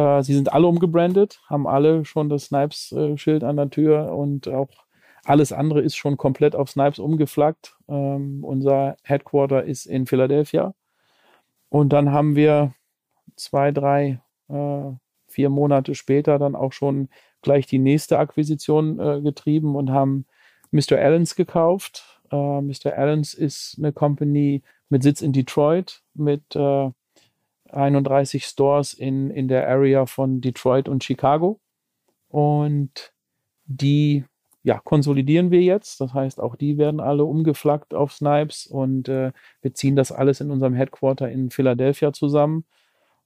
äh, sie sind alle umgebrandet, haben alle schon das Snipes-Schild an der Tür und auch alles andere ist schon komplett auf Snipes umgeflaggt. Ähm, unser Headquarter ist in Philadelphia. Und dann haben wir zwei, drei, äh, vier Monate später dann auch schon gleich die nächste Akquisition äh, getrieben und haben Mr. Allens gekauft. Äh, Mr. Allens ist eine Company mit Sitz in Detroit, mit äh, 31 Stores in, in der Area von Detroit und Chicago. Und die ja, konsolidieren wir jetzt. Das heißt, auch die werden alle umgeflaggt auf Snipes und äh, wir ziehen das alles in unserem Headquarter in Philadelphia zusammen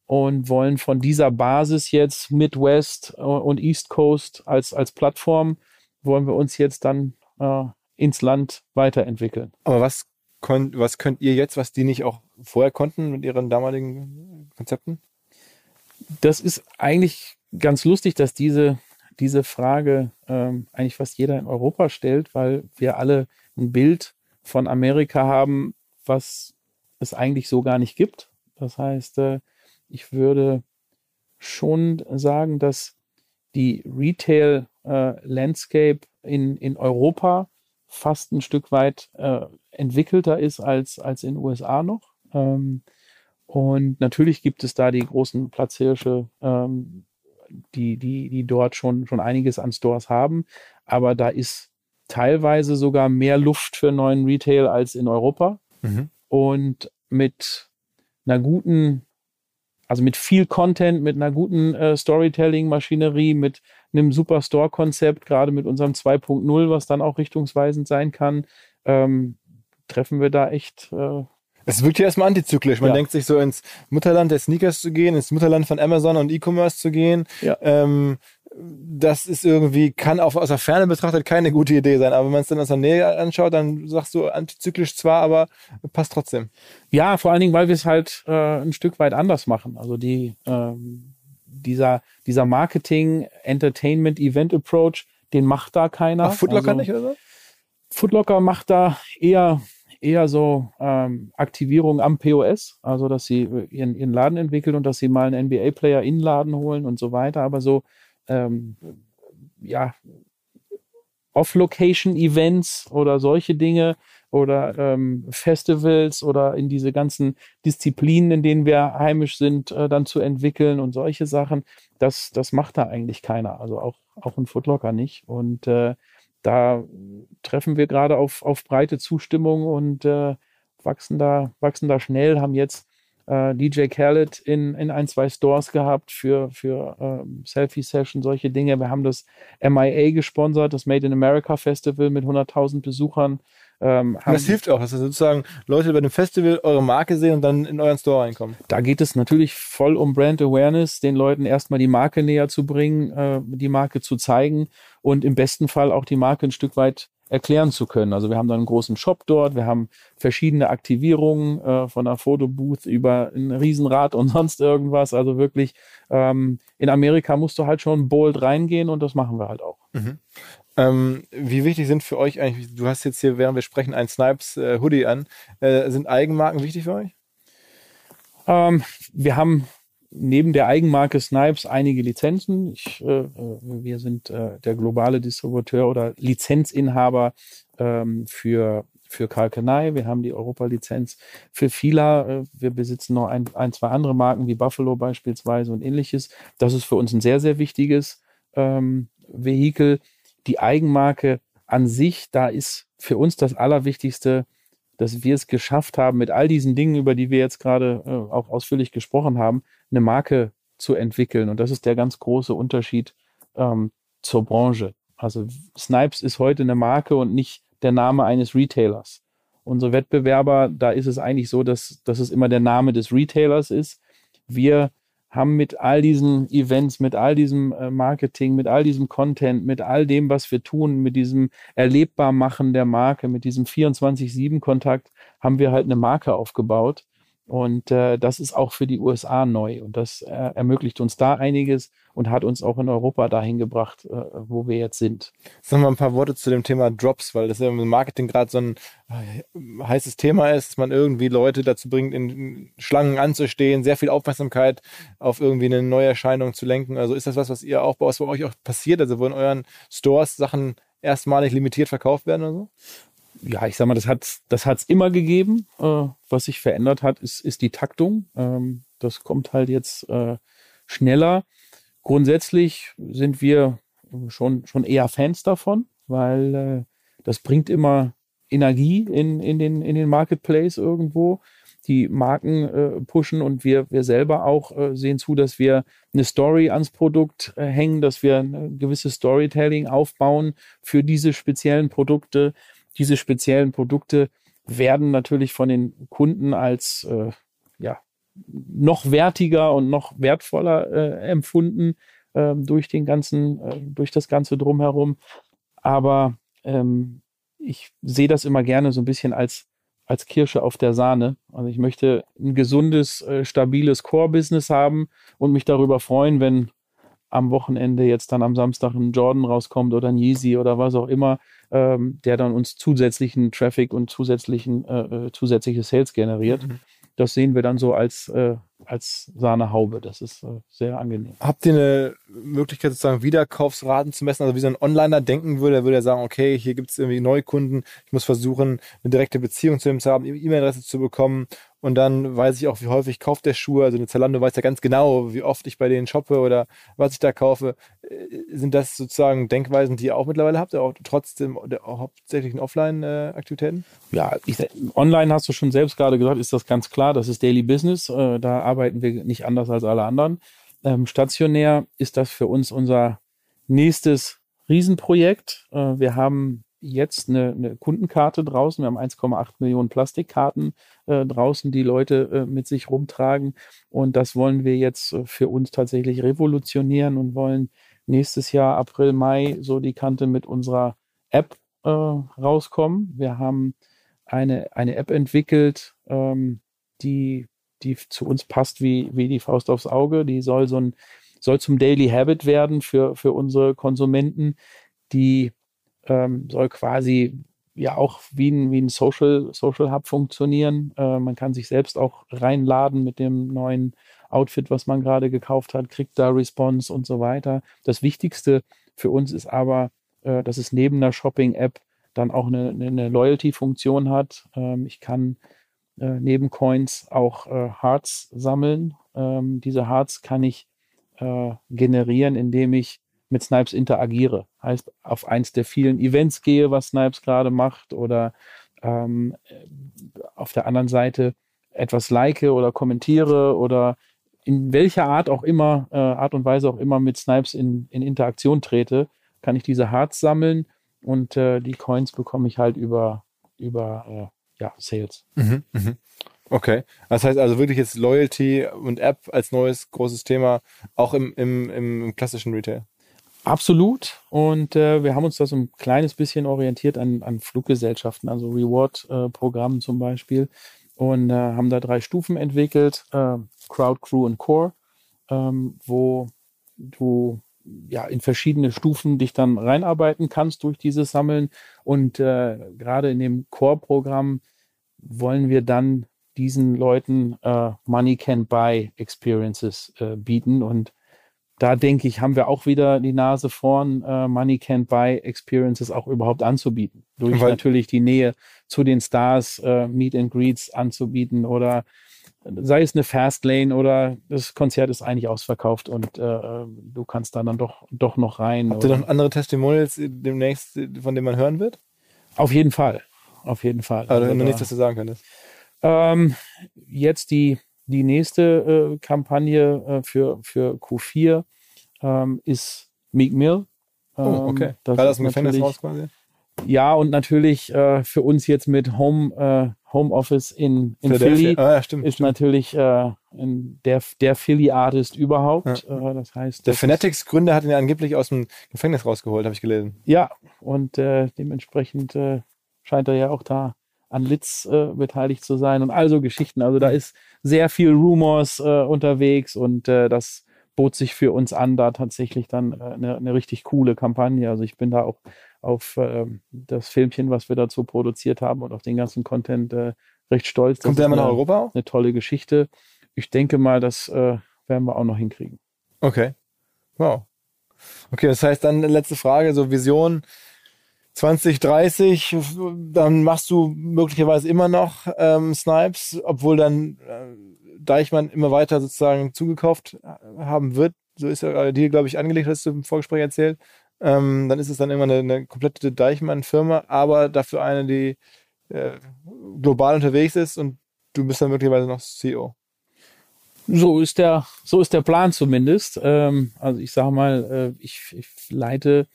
und wollen von dieser Basis jetzt Midwest und East Coast als, als Plattform, wollen wir uns jetzt dann äh, ins Land weiterentwickeln. Aber was, was könnt ihr jetzt, was die nicht auch vorher konnten mit ihren damaligen Konzepten? Das ist eigentlich ganz lustig, dass diese, diese Frage ähm, eigentlich fast jeder in Europa stellt, weil wir alle ein Bild von Amerika haben, was es eigentlich so gar nicht gibt. Das heißt, äh, ich würde schon sagen, dass die Retail äh, Landscape in, in Europa fast ein Stück weit äh, entwickelter ist als, als in den USA noch. Ähm, und natürlich gibt es da die großen Platzhirsche, ähm, die, die, die dort schon, schon einiges an Stores haben. Aber da ist teilweise sogar mehr Luft für neuen Retail als in Europa. Mhm. Und mit einer guten also mit viel Content, mit einer guten äh, Storytelling-Maschinerie, mit einem super Store-Konzept, gerade mit unserem 2.0, was dann auch richtungsweisend sein kann, ähm, treffen wir da echt. Äh, es wirkt ja erstmal antizyklisch. Man ja. denkt sich so ins Mutterland der Sneakers zu gehen, ins Mutterland von Amazon und E-Commerce zu gehen. Ja. Ähm, das ist irgendwie, kann auch aus der Ferne betrachtet keine gute Idee sein. Aber wenn man es dann aus der Nähe anschaut, dann sagst du antizyklisch zwar, aber passt trotzdem. Ja, vor allen Dingen, weil wir es halt äh, ein Stück weit anders machen. Also die, ähm, dieser, dieser Marketing, Entertainment, Event Approach, den macht da keiner. Ach, Footlocker also, nicht, oder so? Footlocker macht da eher eher so ähm, Aktivierung am POS, also dass sie ihren, ihren Laden entwickeln und dass sie mal einen NBA-Player in den Laden holen und so weiter. Aber so ähm, ja, Off-Location-Events oder solche Dinge oder ähm, Festivals oder in diese ganzen Disziplinen, in denen wir heimisch sind, äh, dann zu entwickeln und solche Sachen, das, das macht da eigentlich keiner. Also auch, auch ein Footlocker nicht. Und äh, da treffen wir gerade auf, auf breite Zustimmung und äh, wachsen, da, wachsen da schnell, haben jetzt äh, DJ Khaled in, in ein, zwei Stores gehabt für, für ähm, Selfie-Session, solche Dinge. Wir haben das MIA gesponsert, das Made in America Festival mit 100.000 Besuchern. Ähm, das hilft auch, dass sozusagen Leute bei dem Festival eure Marke sehen und dann in euren Store reinkommen. Da geht es natürlich voll um Brand Awareness, den Leuten erstmal die Marke näher zu bringen, äh, die Marke zu zeigen und im besten Fall auch die Marke ein Stück weit erklären zu können. Also wir haben dann einen großen Shop dort, wir haben verschiedene Aktivierungen äh, von einer Fotobooth über ein Riesenrad und sonst irgendwas. Also wirklich, ähm, in Amerika musst du halt schon bold reingehen und das machen wir halt auch. Mhm. Ähm, wie wichtig sind für euch eigentlich, du hast jetzt hier, während wir sprechen, ein Snipes äh, Hoodie an. Äh, sind Eigenmarken wichtig für euch? Ähm, wir haben neben der Eigenmarke Snipes einige Lizenzen. Ich, äh, äh, wir sind äh, der globale Distributeur oder Lizenzinhaber ähm, für für Kalkanei. Wir haben die Europa-Lizenz für Fila. Äh, wir besitzen noch ein, ein, zwei andere Marken wie Buffalo beispielsweise und ähnliches. Das ist für uns ein sehr, sehr wichtiges ähm, Vehikel. Die Eigenmarke an sich, da ist für uns das Allerwichtigste, dass wir es geschafft haben, mit all diesen Dingen, über die wir jetzt gerade äh, auch ausführlich gesprochen haben, eine Marke zu entwickeln. Und das ist der ganz große Unterschied ähm, zur Branche. Also Snipes ist heute eine Marke und nicht der Name eines Retailers. Unsere Wettbewerber, da ist es eigentlich so, dass, dass es immer der Name des Retailers ist. Wir haben mit all diesen Events, mit all diesem äh, Marketing, mit all diesem Content, mit all dem, was wir tun, mit diesem Erlebbarmachen der Marke, mit diesem 24-7-Kontakt, haben wir halt eine Marke aufgebaut. Und äh, das ist auch für die USA neu. Und das äh, ermöglicht uns da einiges und hat uns auch in Europa dahin gebracht, äh, wo wir jetzt sind. Sagen wir mal ein paar Worte zu dem Thema Drops, weil das ja im Marketing gerade so ein äh, heißes Thema ist, dass man irgendwie Leute dazu bringt, in Schlangen anzustehen, sehr viel Aufmerksamkeit auf irgendwie eine Neuerscheinung zu lenken. Also ist das was, was ihr auch bei euch auch passiert? Also wo in euren Stores Sachen erstmalig limitiert verkauft werden oder so? Ja, ich sag mal, das hat das hat's immer gegeben. Äh, was sich verändert hat, ist, ist die Taktung. Ähm, das kommt halt jetzt äh, schneller. Grundsätzlich sind wir schon, schon eher Fans davon, weil äh, das bringt immer Energie in, in, den, in den Marketplace irgendwo, die Marken äh, pushen und wir, wir selber auch äh, sehen zu, dass wir eine Story ans Produkt äh, hängen, dass wir ein gewisses Storytelling aufbauen für diese speziellen Produkte. Diese speziellen Produkte werden natürlich von den Kunden als äh, ja, noch wertiger und noch wertvoller äh, empfunden äh, durch den ganzen, äh, durch das ganze drumherum. Aber ähm, ich sehe das immer gerne so ein bisschen als als Kirsche auf der Sahne. Also ich möchte ein gesundes, äh, stabiles Core-Business haben und mich darüber freuen, wenn am Wochenende jetzt dann am Samstag ein Jordan rauskommt oder ein Yeezy oder was auch immer, ähm, der dann uns zusätzlichen Traffic und zusätzlichen äh, äh zusätzliche Sales generiert. Mhm das sehen wir dann so als, äh, als Sahnehaube. Das ist äh, sehr angenehm. Habt ihr eine Möglichkeit, sozusagen Wiederkaufsraten zu messen? Also wie so ein Onliner denken würde, der würde er sagen, okay, hier gibt es irgendwie Neukunden, ich muss versuchen, eine direkte Beziehung zu ihm zu haben, E-Mail-Adresse zu bekommen und dann weiß ich auch, wie häufig kauft der Schuhe. Also eine Zalando weiß ja ganz genau, wie oft ich bei denen shoppe oder was ich da kaufe. Äh, sind das sozusagen Denkweisen, die ihr auch mittlerweile habt, auch trotzdem auch hauptsächlich in Offline-Aktivitäten? Ja, ich, online hast du schon selbst gerade gesagt, ist das ganz klar. Das ist Daily Business. Äh, da arbeiten wir nicht anders als alle anderen. Ähm, stationär ist das für uns unser nächstes Riesenprojekt. Äh, wir haben jetzt eine, eine Kundenkarte draußen. Wir haben 1,8 Millionen Plastikkarten äh, draußen, die Leute äh, mit sich rumtragen. Und das wollen wir jetzt äh, für uns tatsächlich revolutionieren und wollen nächstes Jahr, April, Mai, so die Kante mit unserer App äh, rauskommen. Wir haben eine, eine App entwickelt, ähm, die, die zu uns passt wie, wie die Faust aufs Auge. Die soll so ein, soll zum Daily Habit werden für, für unsere Konsumenten, die ähm, soll quasi ja auch wie ein, wie ein Social, Social Hub funktionieren. Äh, man kann sich selbst auch reinladen mit dem neuen Outfit, was man gerade gekauft hat, kriegt da Response und so weiter. Das Wichtigste für uns ist aber, äh, dass es neben der Shopping-App dann auch eine, eine Loyalty-Funktion hat. Ähm, ich kann äh, neben Coins auch äh, Hearts sammeln. Ähm, diese Hearts kann ich äh, generieren, indem ich mit Snipes interagiere. Heißt, auf eins der vielen Events gehe, was Snipes gerade macht oder ähm, auf der anderen Seite etwas like oder kommentiere oder in welcher Art auch immer, äh, Art und Weise auch immer mit Snipes in, in Interaktion trete, kann ich diese Hearts sammeln und äh, die Coins bekomme ich halt über, über äh, ja, Sales. Mhm, mh. Okay, das heißt also wirklich jetzt Loyalty und App als neues großes Thema, auch im, im, im klassischen Retail. Absolut. Und äh, wir haben uns da so ein kleines bisschen orientiert an, an Fluggesellschaften, also Reward-Programmen äh, zum Beispiel. Und äh, haben da drei Stufen entwickelt, äh, Crowd, Crew und Core, ähm, wo du ja in verschiedene Stufen dich dann reinarbeiten kannst durch dieses Sammeln. Und äh, gerade in dem Core-Programm wollen wir dann diesen Leuten äh, Money Can Buy Experiences äh, bieten und da denke ich, haben wir auch wieder die Nase vorn, äh, Money Can't Buy Experiences auch überhaupt anzubieten. Durch Weil natürlich die Nähe zu den Stars, äh, Meet and Greets anzubieten oder sei es eine Fastlane oder das Konzert ist eigentlich ausverkauft und äh, du kannst da dann doch, doch noch rein. Habt ihr noch andere Testimonials demnächst, von denen man hören wird? Auf jeden Fall. Auf jeden Fall. Aber also, noch nichts, was du sagen könntest. Ähm, jetzt die die nächste äh, Kampagne äh, für, für Q4 ähm, ist Meek Mill. Ähm, oh, okay. Das War das ein Gefängnis raus quasi? Ja, und natürlich äh, für uns jetzt mit Home, äh, Home Office in, in Philly ah, ja, stimmt, ist stimmt. natürlich äh, der, der Philly-Artist überhaupt. Ja. Äh, das heißt, der Fanatics-Gründer hat ihn angeblich aus dem Gefängnis rausgeholt, habe ich gelesen. Ja, und äh, dementsprechend äh, scheint er ja auch da an Litz äh, beteiligt zu sein und also Geschichten. Also da ist sehr viel Rumors äh, unterwegs und das bot sich für uns an, da tatsächlich dann eine, eine richtig coole Kampagne. Also ich bin da auch auf äh, das Filmchen, was wir dazu produziert haben und auf den ganzen Content äh, recht stolz. Kommt der mal nach Europa auch? Eine tolle Geschichte. Ich denke mal, das äh, werden wir auch noch hinkriegen. Okay. Wow. Okay, das heißt dann letzte Frage, so Vision 2030, dann machst du möglicherweise immer noch ähm, Snipes, obwohl dann äh, Deichmann immer weiter sozusagen zugekauft äh, haben wird. So ist ja dir, glaube ich, angelegt, hast du im Vorgespräch erzählt. Ähm, dann ist es dann immer eine, eine komplette Deichmann-Firma, aber dafür eine, die äh, global unterwegs ist und du bist dann möglicherweise noch CEO. So ist der, so ist der Plan zumindest. Ähm, also ich sage mal, äh, ich, ich leite,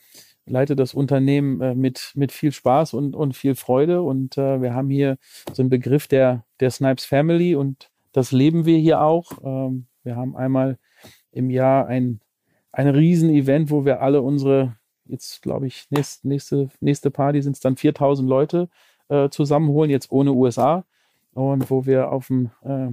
leite das Unternehmen äh, mit, mit viel Spaß und, und viel Freude. Und äh, wir haben hier so einen Begriff der, der Snipes Family und das leben wir hier auch. Ähm, wir haben einmal im Jahr ein, ein Riesen-Event, wo wir alle unsere, jetzt glaube ich, nächste, nächste, nächste Party sind es dann 4000 Leute äh, zusammenholen, jetzt ohne USA. Und wo wir auf dem äh,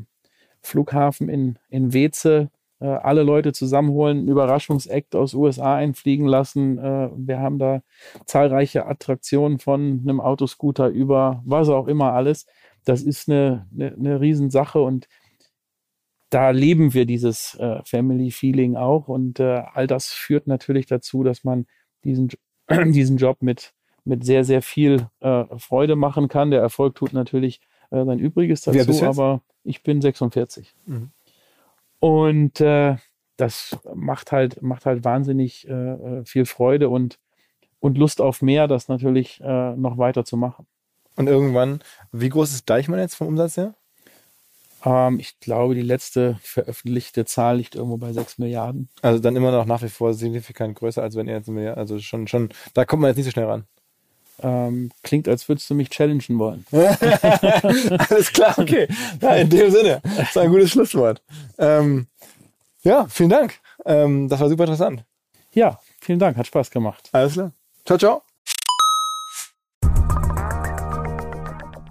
Flughafen in, in Weze äh, alle Leute zusammenholen, Überraschungsakt aus USA einfliegen lassen. Äh, wir haben da zahlreiche Attraktionen von einem Autoscooter über was auch immer alles. Das ist eine, eine, eine Riesensache und da leben wir dieses äh, Family Feeling auch und all das führt natürlich dazu, dass man diesen, diesen Job mit, mit sehr, sehr viel äh, Freude machen kann. Der Erfolg tut natürlich äh, sein Übriges dazu, aber ich bin 46. Mhm. Und äh, das macht halt, macht halt wahnsinnig äh, viel Freude und, und Lust auf mehr, das natürlich äh, noch weiter zu machen. Und irgendwann, wie groß ist Deichmann jetzt vom Umsatz her? Ähm, ich glaube, die letzte veröffentlichte Zahl liegt irgendwo bei 6 Milliarden. Also dann immer noch nach wie vor signifikant größer, als wenn ihr jetzt Milliarden, also schon, schon, da kommt man jetzt nicht so schnell ran. Ähm, klingt, als würdest du mich challengen wollen. Alles klar, okay. Ja, in dem Sinne. Das ist ein gutes Schlusswort. Ähm, ja, vielen Dank. Ähm, das war super interessant. Ja, vielen Dank. Hat Spaß gemacht. Alles klar. Ciao, ciao.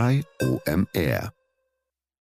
bei OMR.